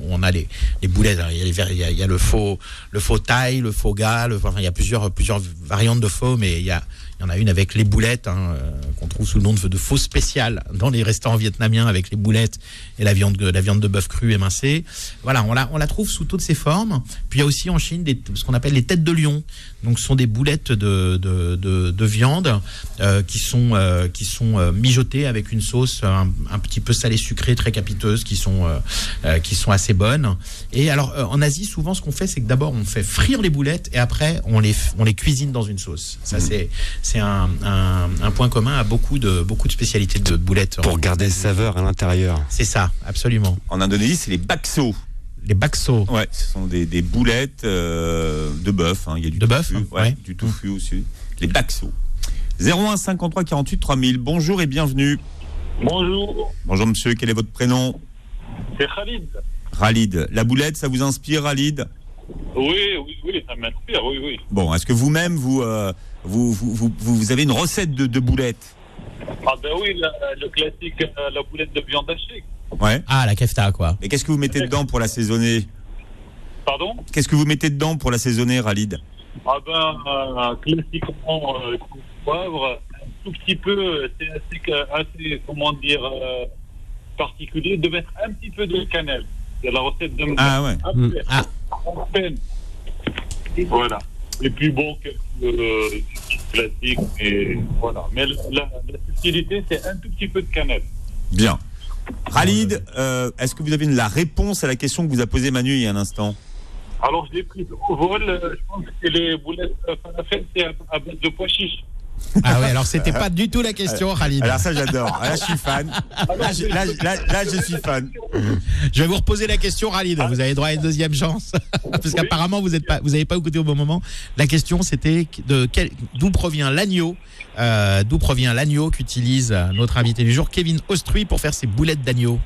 on, on a les, les boulettes. Alors, Il y a, les ver- il y a- il y a le faux, le faux thaï, le faux gars, le- enfin, il y a plusieurs, plusieurs variantes de faux, mais il y a, il y en a une avec les boulettes, hein, euh, qu'on trouve sous le nom de, de faux spécial dans les restaurants vietnamiens avec les boulettes et la viande, de- la viande de bœuf crue émincée. Voilà, on la, on la trouve sous toutes ses formes. Puis il y a aussi en Chine des, ce qu'on appelle les têtes de lion. Donc ce sont des boulettes de, de, de, de viande euh, qui sont, euh, qui sont mijotées avec une sauce un, un petit peu salée sucrée, très capiteuse, qui sont, euh, qui sont assez bonnes. Et alors en Asie, souvent ce qu'on fait, c'est que d'abord on fait frire les boulettes et après on les, on les cuisine dans une sauce. Ça c'est c'est un, un, un point commun à beaucoup de, beaucoup de spécialités de boulettes. Pour garder le saveur à l'intérieur. C'est ça, absolument. En Indonésie, c'est les bakso. Les bakso. Ouais, ce sont des, des boulettes euh, de bœuf. hein. Il y a du De bœuf, tofu, hein, ouais, ouais. du tofu aussi. Les bakso. 01 53 48 3000. Bonjour et bienvenue. Bonjour, Bonjour monsieur, quel est votre prénom? C'est Khalid. Khalid. La boulette, ça vous inspire, Khalid? Oui, oui, oui, ça m'inspire, oui, oui. Bon, est-ce que vous-même, vous, euh, vous, vous, vous, vous avez une recette de, de boulettes Ah ben oui, la- le classique, euh, la boulette de viande hachée. Ouais. Ah, la kefta, quoi. Mais qu'est-ce que vous mettez dedans pour l'assaisonner? Pardon? Qu'est-ce que vous mettez dedans pour l'assaisonner, Khalid Ah ben, euh, classiquement, euh, poivre, un tout petit peu, c'est assez, comment dire, euh, particulier de mettre un petit peu de cannelle. C'est la recette de Ah ouais. Un peu, Ah. Voilà. Et puis bon, quelques euh, classiques, et voilà. Mais la, subtilité, c'est un tout petit peu de cannelle. Bien. Khalid, euh, est-ce que vous avez la réponse à la question que vous a posée Manu il y a un instant? Alors, je l'ai pris au vol. euh, Je pense que les boulettes falafel, c'est à base de pois chiches. Ah ouais, alors c'était pas du tout la question, Khalid. Alors ça j'adore. Là je suis fan. Là je, là, là- là, je suis fan. Je vais vous reposer la question, Khalid. Vous avez droit à une deuxième chance. [laughs] Parce qu'apparemment, vous n'avez pas, vous avez pas écouté au bon moment. La question, c'était de quel, d'où provient l'agneau, euh, d'où provient l'agneau qu'utilise euh, notre invité du jour, Kevin Ostruy, pour faire ses boulettes d'agneau?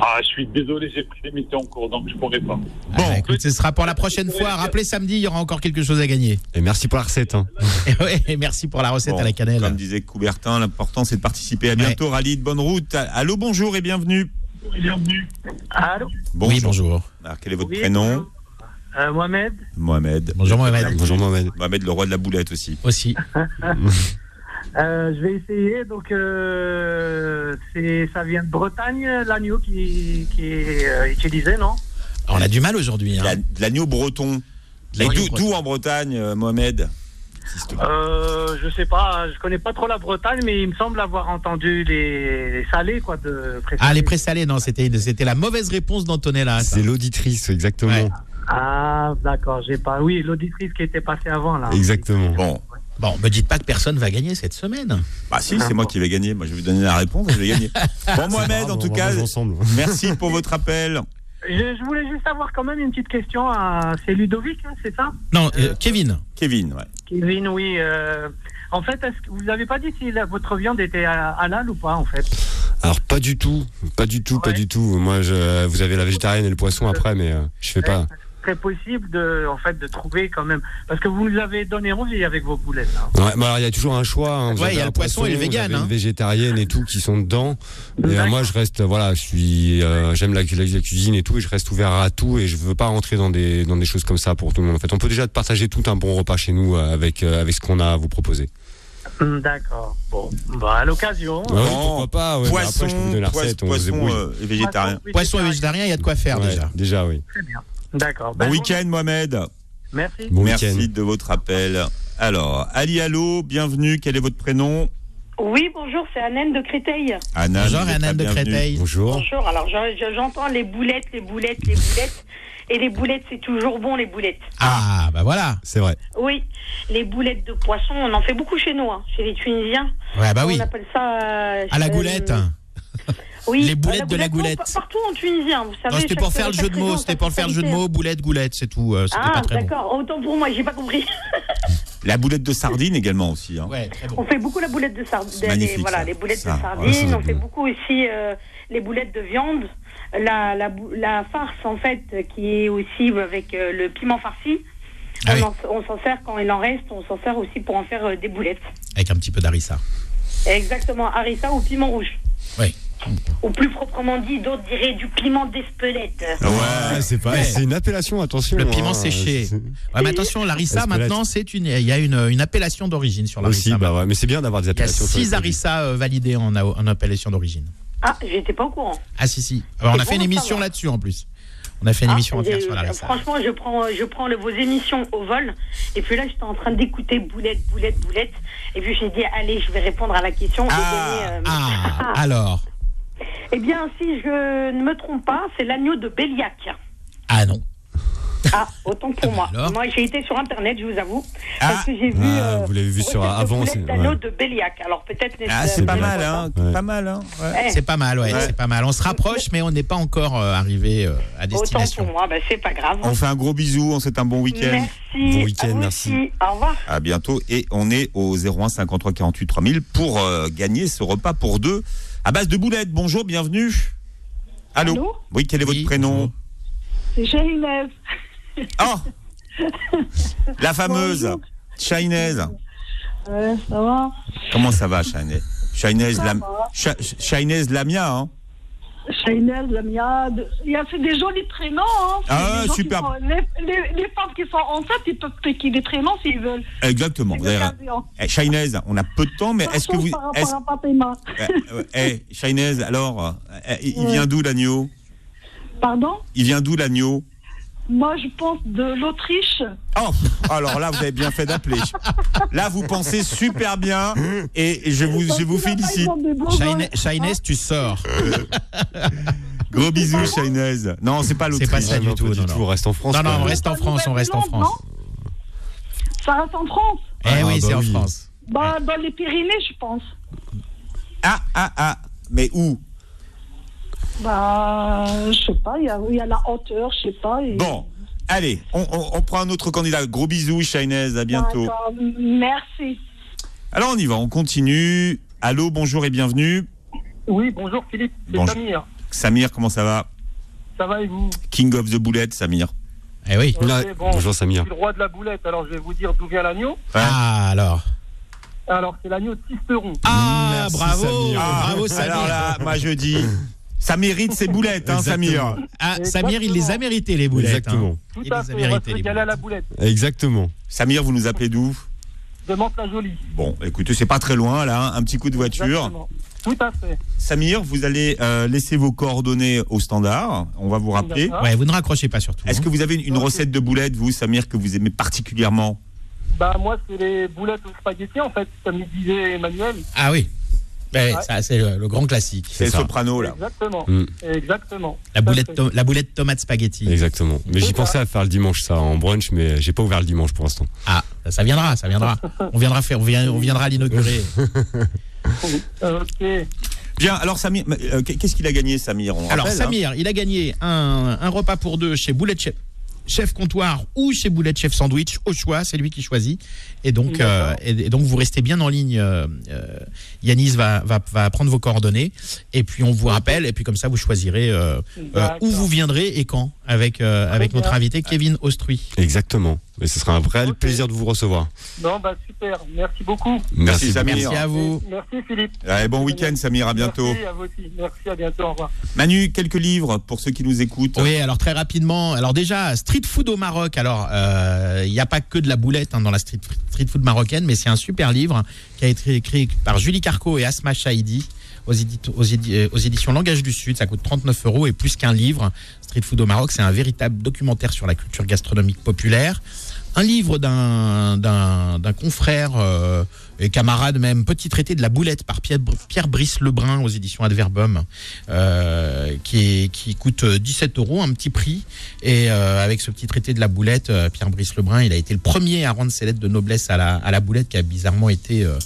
Ah, je suis désolé, j'ai pris l'émission en cours, donc je pourrais pas. Bon, Ah, écoute, ce sera pour la prochaine fois. Rappelez samedi, il y aura encore quelque chose à gagner. Et merci pour la recette. hein. [laughs] Et ouais, et merci pour la recette Bon, à la cannelle. Comme disait Coubertin, l'important c'est de participer. À bientôt Khalid, bonne route. Allô, bonjour et bienvenue. Bienvenue. Allô Oui, bonjour. Alors quel est votre Oui, prénom bonjour. Euh, Mohamed Mohamed. Bonjour Mohamed. Bonjour Mohamed. Mohamed, le roi de la boulette aussi. Aussi. [laughs] Euh, Je vais essayer. Donc, euh, c'est, ça vient de Bretagne, l'agneau qui, qui est euh, utilisé, non? On a du mal aujourd'hui. hein. L'agneau breton. D'où en Bretagne, euh, Mohamed? Euh, je sais pas, je connais pas trop la Bretagne, mais il me semble avoir entendu les, les salés, quoi, de présalés. Ah, les présalés, non, c'était c'était la mauvaise réponse d'Antonella. ça. C'est l'auditrice, exactement. Ouais. Ah, d'accord, j'ai pas. Oui, l'auditrice qui était passée avant, là. Exactement. Bon, Bon, me dites pas que personne va gagner cette semaine. bah si, c'est moi qui vais gagner. Moi, je vais vous donner la réponse, je vais gagner. [laughs] Bon, Mohamed, grave, en tout cas, [laughs] merci pour votre appel. Je, je voulais juste avoir quand même une petite question. à- C'est Ludovic, hein, c'est ça? Non, euh, Kevin. Kevin, ouais. Kevin, oui. euh, en fait, est-ce que vous n'avez pas dit si la- votre viande était à- halal ou pas, en fait? Alors pas du tout, pas du tout, pas Ouais. du tout. Moi, je, vous avez la végétarienne et le poisson après, mais euh, je fais pas. Très possible de, en fait, de trouver quand même. Parce que vous nous avez donné envie avec vos boulettes. hein. Ouais, mais alors il y a toujours un choix. hein. Vous Ouais, avez il y a le poisson et le vegan, hein. Végétarienne et tout qui sont dedans. Et euh, moi, je reste, voilà, je suis, euh, j'aime la, la- la cuisine et tout, et je reste ouvert à tout, et je veux pas rentrer dans des dans des choses comme ça pour tout le monde. En fait, on peut déjà partager tout un bon repas chez nous euh, avec euh, avec ce qu'on a à vous proposer. Hum, D'accord. Bon, bah, à l'occasion. Ouais, oui, Bon, pourquoi pas. ouais, poisson, après, je peux vous donner la poisson, on euh, végétarien. Poisson et végétarien, il y a de quoi faire Ouais, déjà. déjà, oui. Très bien. D'accord. Bon Ben, week-end, Mohamed. Merci. Bon Merci week-end. de votre appel. Alors, Ali Allo, bienvenue. Quel est votre prénom? Oui, bonjour, c'est Annette de Créteil. Anna. Bonjour, Anne de. Créteil. Bonjour. Bonjour, alors je- je- j'entends les boulettes, les boulettes, les boulettes. Et les boulettes, c'est toujours bon, les boulettes. Ah, bah voilà. C'est vrai. Oui, les boulettes de poisson, on en fait beaucoup chez nous, hein, chez les Tunisiens. Ouais, bah oui. On appelle ça... euh, À la euh, goulette. Oui, Les boulettes la de la goulette. Partout en Tunisien, vous savez. C'était pour faire le jeu de mots. C'était pour faire le jeu de mots. Boulette, goulette, c'est tout. euh, Ah, bon. d'accord, autant pour moi, j'ai pas compris. [laughs] La boulette de sardine également aussi. hein. Ouais, très bon. On fait beaucoup la boulette de sardine. Magnifique, voilà, ça. les boulettes Ça, de sardine. on fait beaucoup aussi euh, les boulettes de viande. La, la, bou- la farce, en fait, qui est aussi avec euh, le piment farci. Ah on oui. en- on s'en sert quand il en reste. On s'en sert aussi pour en faire des boulettes. Avec un petit peu d'harissa. Exactement, harissa ou piment rouge. Oui. Ou plus proprement dit, d'autres diraient du piment d'Espelette. Ouais, c'est pas. C'est une appellation, attention. Le piment hein, séché. c'est- Ouais, mais attention, Espelette. maintenant, c'est une, il y a une, une appellation d'origine sur Aussi, l'harissa. bah ouais, mais c'est bien d'avoir des Il y a appellations. six harissa euh, validés en, en appellation d'origine. Ah, j'étais pas au courant. Ah si si. Alors, on a fait une émission savoir. là-dessus en plus. On a fait une Ah, émission entière sur l'harissa. Franchement, je prends, je prends le- vos émissions au vol. Et puis là, j'étais en train d'écouter boulette, boulette, boulette. Et puis j'ai dit, allez, je vais répondre à la question. et Ah, euh, Ah, [laughs] alors. Eh bien, si je ne me trompe pas, c'est l'agneau de Béliac. Ah non. Ah, autant pour moi. Alors Moi, j'ai été sur Internet, je vous avoue, Ah. parce que j'ai vu. Ah, euh, vous l'avez vu sur avant, c'est- ouais. de Béliac. Alors peut-être. Ah, c'est pas mal, hein. Ouais. Pas mal, hein. Ouais. Eh, C'est pas mal, ouais, Ouais. c'est pas mal. On se rapproche, mais on n'est pas encore euh, arrivé euh, à Autant destination. pour moi, bah, c'est pas grave. On fait un gros bisou, on souhaite un bon week-end. Merci. Bon week-end, merci. aussi. Au revoir. À bientôt. Et on est au 01 53 48 3000 pour euh, gagner ce repas pour deux à base de boulettes. Bonjour, bienvenue. Allô, Allô Oui, quel est Oui, votre prénom. C'est Shahinez. Oh [laughs] La fameuse Bonjour. Shainaise. Ouais, ça va Comment ça va, Shainaise, Ça Lam... Lamia, hein? Shahinez, Lamia. Il y a des jolis prénoms. Hein. Ah, sont- Les, les, les femmes qui sont enceintes, ils peuvent piquer des prénoms s'ils veulent. Exactement. Eh, Shainaise, on a peu de temps, mais est-ce que vous... Par est-ce- à euh, Eh, Shainaise, alors, euh, il il Ouais. vient d'où l'agneau? Pardon? Il vient d'où l'agneau? Moi, je pense de l'Autriche. Oh, alors là, vous avez bien fait d'appeler. Là, vous pensez super bien et je vous, je vous félicite. Shaine- Shainez, tu sors. [laughs] Gros bisous, Shainaise. Non, c'est pas C'est l'autre. pas ça du tout. on reste en France. Non, non, on reste en France, on reste en France. Ça reste en France. Eh Ah, oui, bah c'est en. France. Bah, dans les Pyrénées, je pense. Ah, ah, ah. Mais où? Bah, je sais pas, il y a, il y a la hauteur, je sais pas. et- Bon, allez, on, on- on prend un autre candidat. Gros bisous, Shainaise. À bientôt. Merci. Alors, on y va, on continue. Allô, bonjour et bienvenue. Oui, bonjour Philippe, c'est Bonjour. Samir. Samir, comment ça va? Ça va et vous? King of the Boulette, Samir. Eh oui. Bon, bonjour Je Samir. suis le roi de la boulette, alors je vais vous dire d'où vient l'agneau. Ah, alors. Alors, c'est l'agneau de Tisteron. Ah, Merci, bravo. Samir. Ah, Bravo, Samir. Alors là, moi je dis, ça mérite ses boulettes, hein, Samir. Ah, Samir, il les a mérités, les boulettes. Exactement. hein. Tout Il à les a mérités, les à la boulette. Exactement. Samir, vous nous appelez d'où? De Mantes-la-Jolie. Bon, écoutez, c'est pas très loin là, hein, un petit coup de voiture. Exactement. Tout à fait. Samir, vous allez euh, laisser vos coordonnées au standard. On va vous rappeler. Ouais, vous ne raccrochez pas surtout. Est-ce hein. que vous avez une, recette de boulettes, vous, Samir, que vous aimez particulièrement? Bah, moi, c'est les boulettes aux spaghettis, en fait, comme il disait Emmanuel. Ah oui. Ben, Ouais. ça, c'est le, le grand classique. C'est le soprano, là. Exactement. Mm. Exactement. La boulette, la boulette tomate spaghetti. Exactement. Mais j'y pensais à faire le dimanche, ça, en brunch, mais j'ai pas ouvert le dimanche pour l'instant. Ah, ça viendra, ça viendra. [laughs] On viendra faire, on, vient- on viendra l'inaugurer. [laughs] Ok. Bien, alors Samir, euh, qu'est-ce qu'il a gagné, Samir On Alors rappelle, hein. Samir, il a gagné un, un repas pour deux chez Boulette Chef, Chef Comptoir ou chez Boulette Chef Sandwich, au choix, c'est lui qui choisit. Et donc, euh, et, et donc vous restez bien en ligne. euh, euh, Yanis va, va, va prendre vos coordonnées et puis on vous rappelle et puis comme ça vous choisirez euh, euh, où vous viendrez et quand avec euh, avec notre invité Kevin Ostruy. Exactement. Mais ce sera un vrai plaisir de vous recevoir. Non, bah, super. Merci beaucoup. Merci, Samir. Merci à vous. Merci, Philippe. Allez, bon week-end, Samir, à bientôt. Merci à vous aussi. Merci, à bientôt. Au revoir. Manu, quelques livres pour ceux qui nous écoutent. Oui, alors très rapidement. Alors déjà, street food au Maroc. Alors, euh, il n'y a pas que de la boulette hein, dans la street, street food marocaine, mais c'est un super livre qui a été écrit par Julie Carco et Asma Shahidi euh, aux éditions Langage du Sud. Ça coûte 39 euros et plus qu'un livre. Street food au Maroc, c'est un véritable documentaire sur la culture gastronomique populaire. Un livre d'un confrère euh, et camarade même, Petit traité de la boulette par Pierre, Pierre Brice Lebrun aux éditions Adverbum, euh, qui, qui coûte euh, 17 euros, un petit prix. Et euh, avec ce petit traité de la boulette, euh, Pierre Brice Lebrun, il a été le premier à rendre ses lettres de noblesse à la, à la boulette, qui a bizarrement été euh,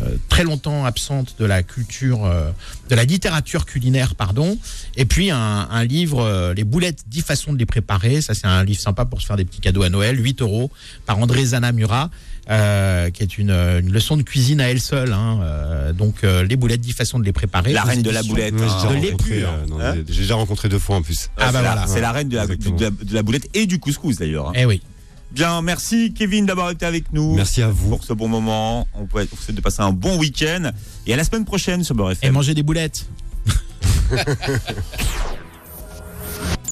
euh, très longtemps absente de la culture, euh, de la littérature culinaire, pardon. Et puis un, un livre, euh, Les boulettes, 10 façons de les préparer. Ça, c'est un livre sympa pour se faire des petits cadeaux à Noël, 8 euros, par André Zanamura. Euh, qui est une, une leçon de cuisine à elle seule. hein. Euh, donc, euh, les boulettes, 10 façons de les préparer. La reine de la boulette. Hein. de rencontré, euh, Hein j'ai- déjà rencontré deux fois en plus. Ah, bah c'est la- voilà. C'est la reine de la, Exactement. de la- de la boulette et du couscous d'ailleurs. hein. Eh oui. Bien, merci Kevin d'avoir été avec nous. Merci à vous. pour ce bon moment. On peut vous souhaite de passer un bon week-end et à la semaine prochaine sur Beurre Et manger des boulettes. [laughs]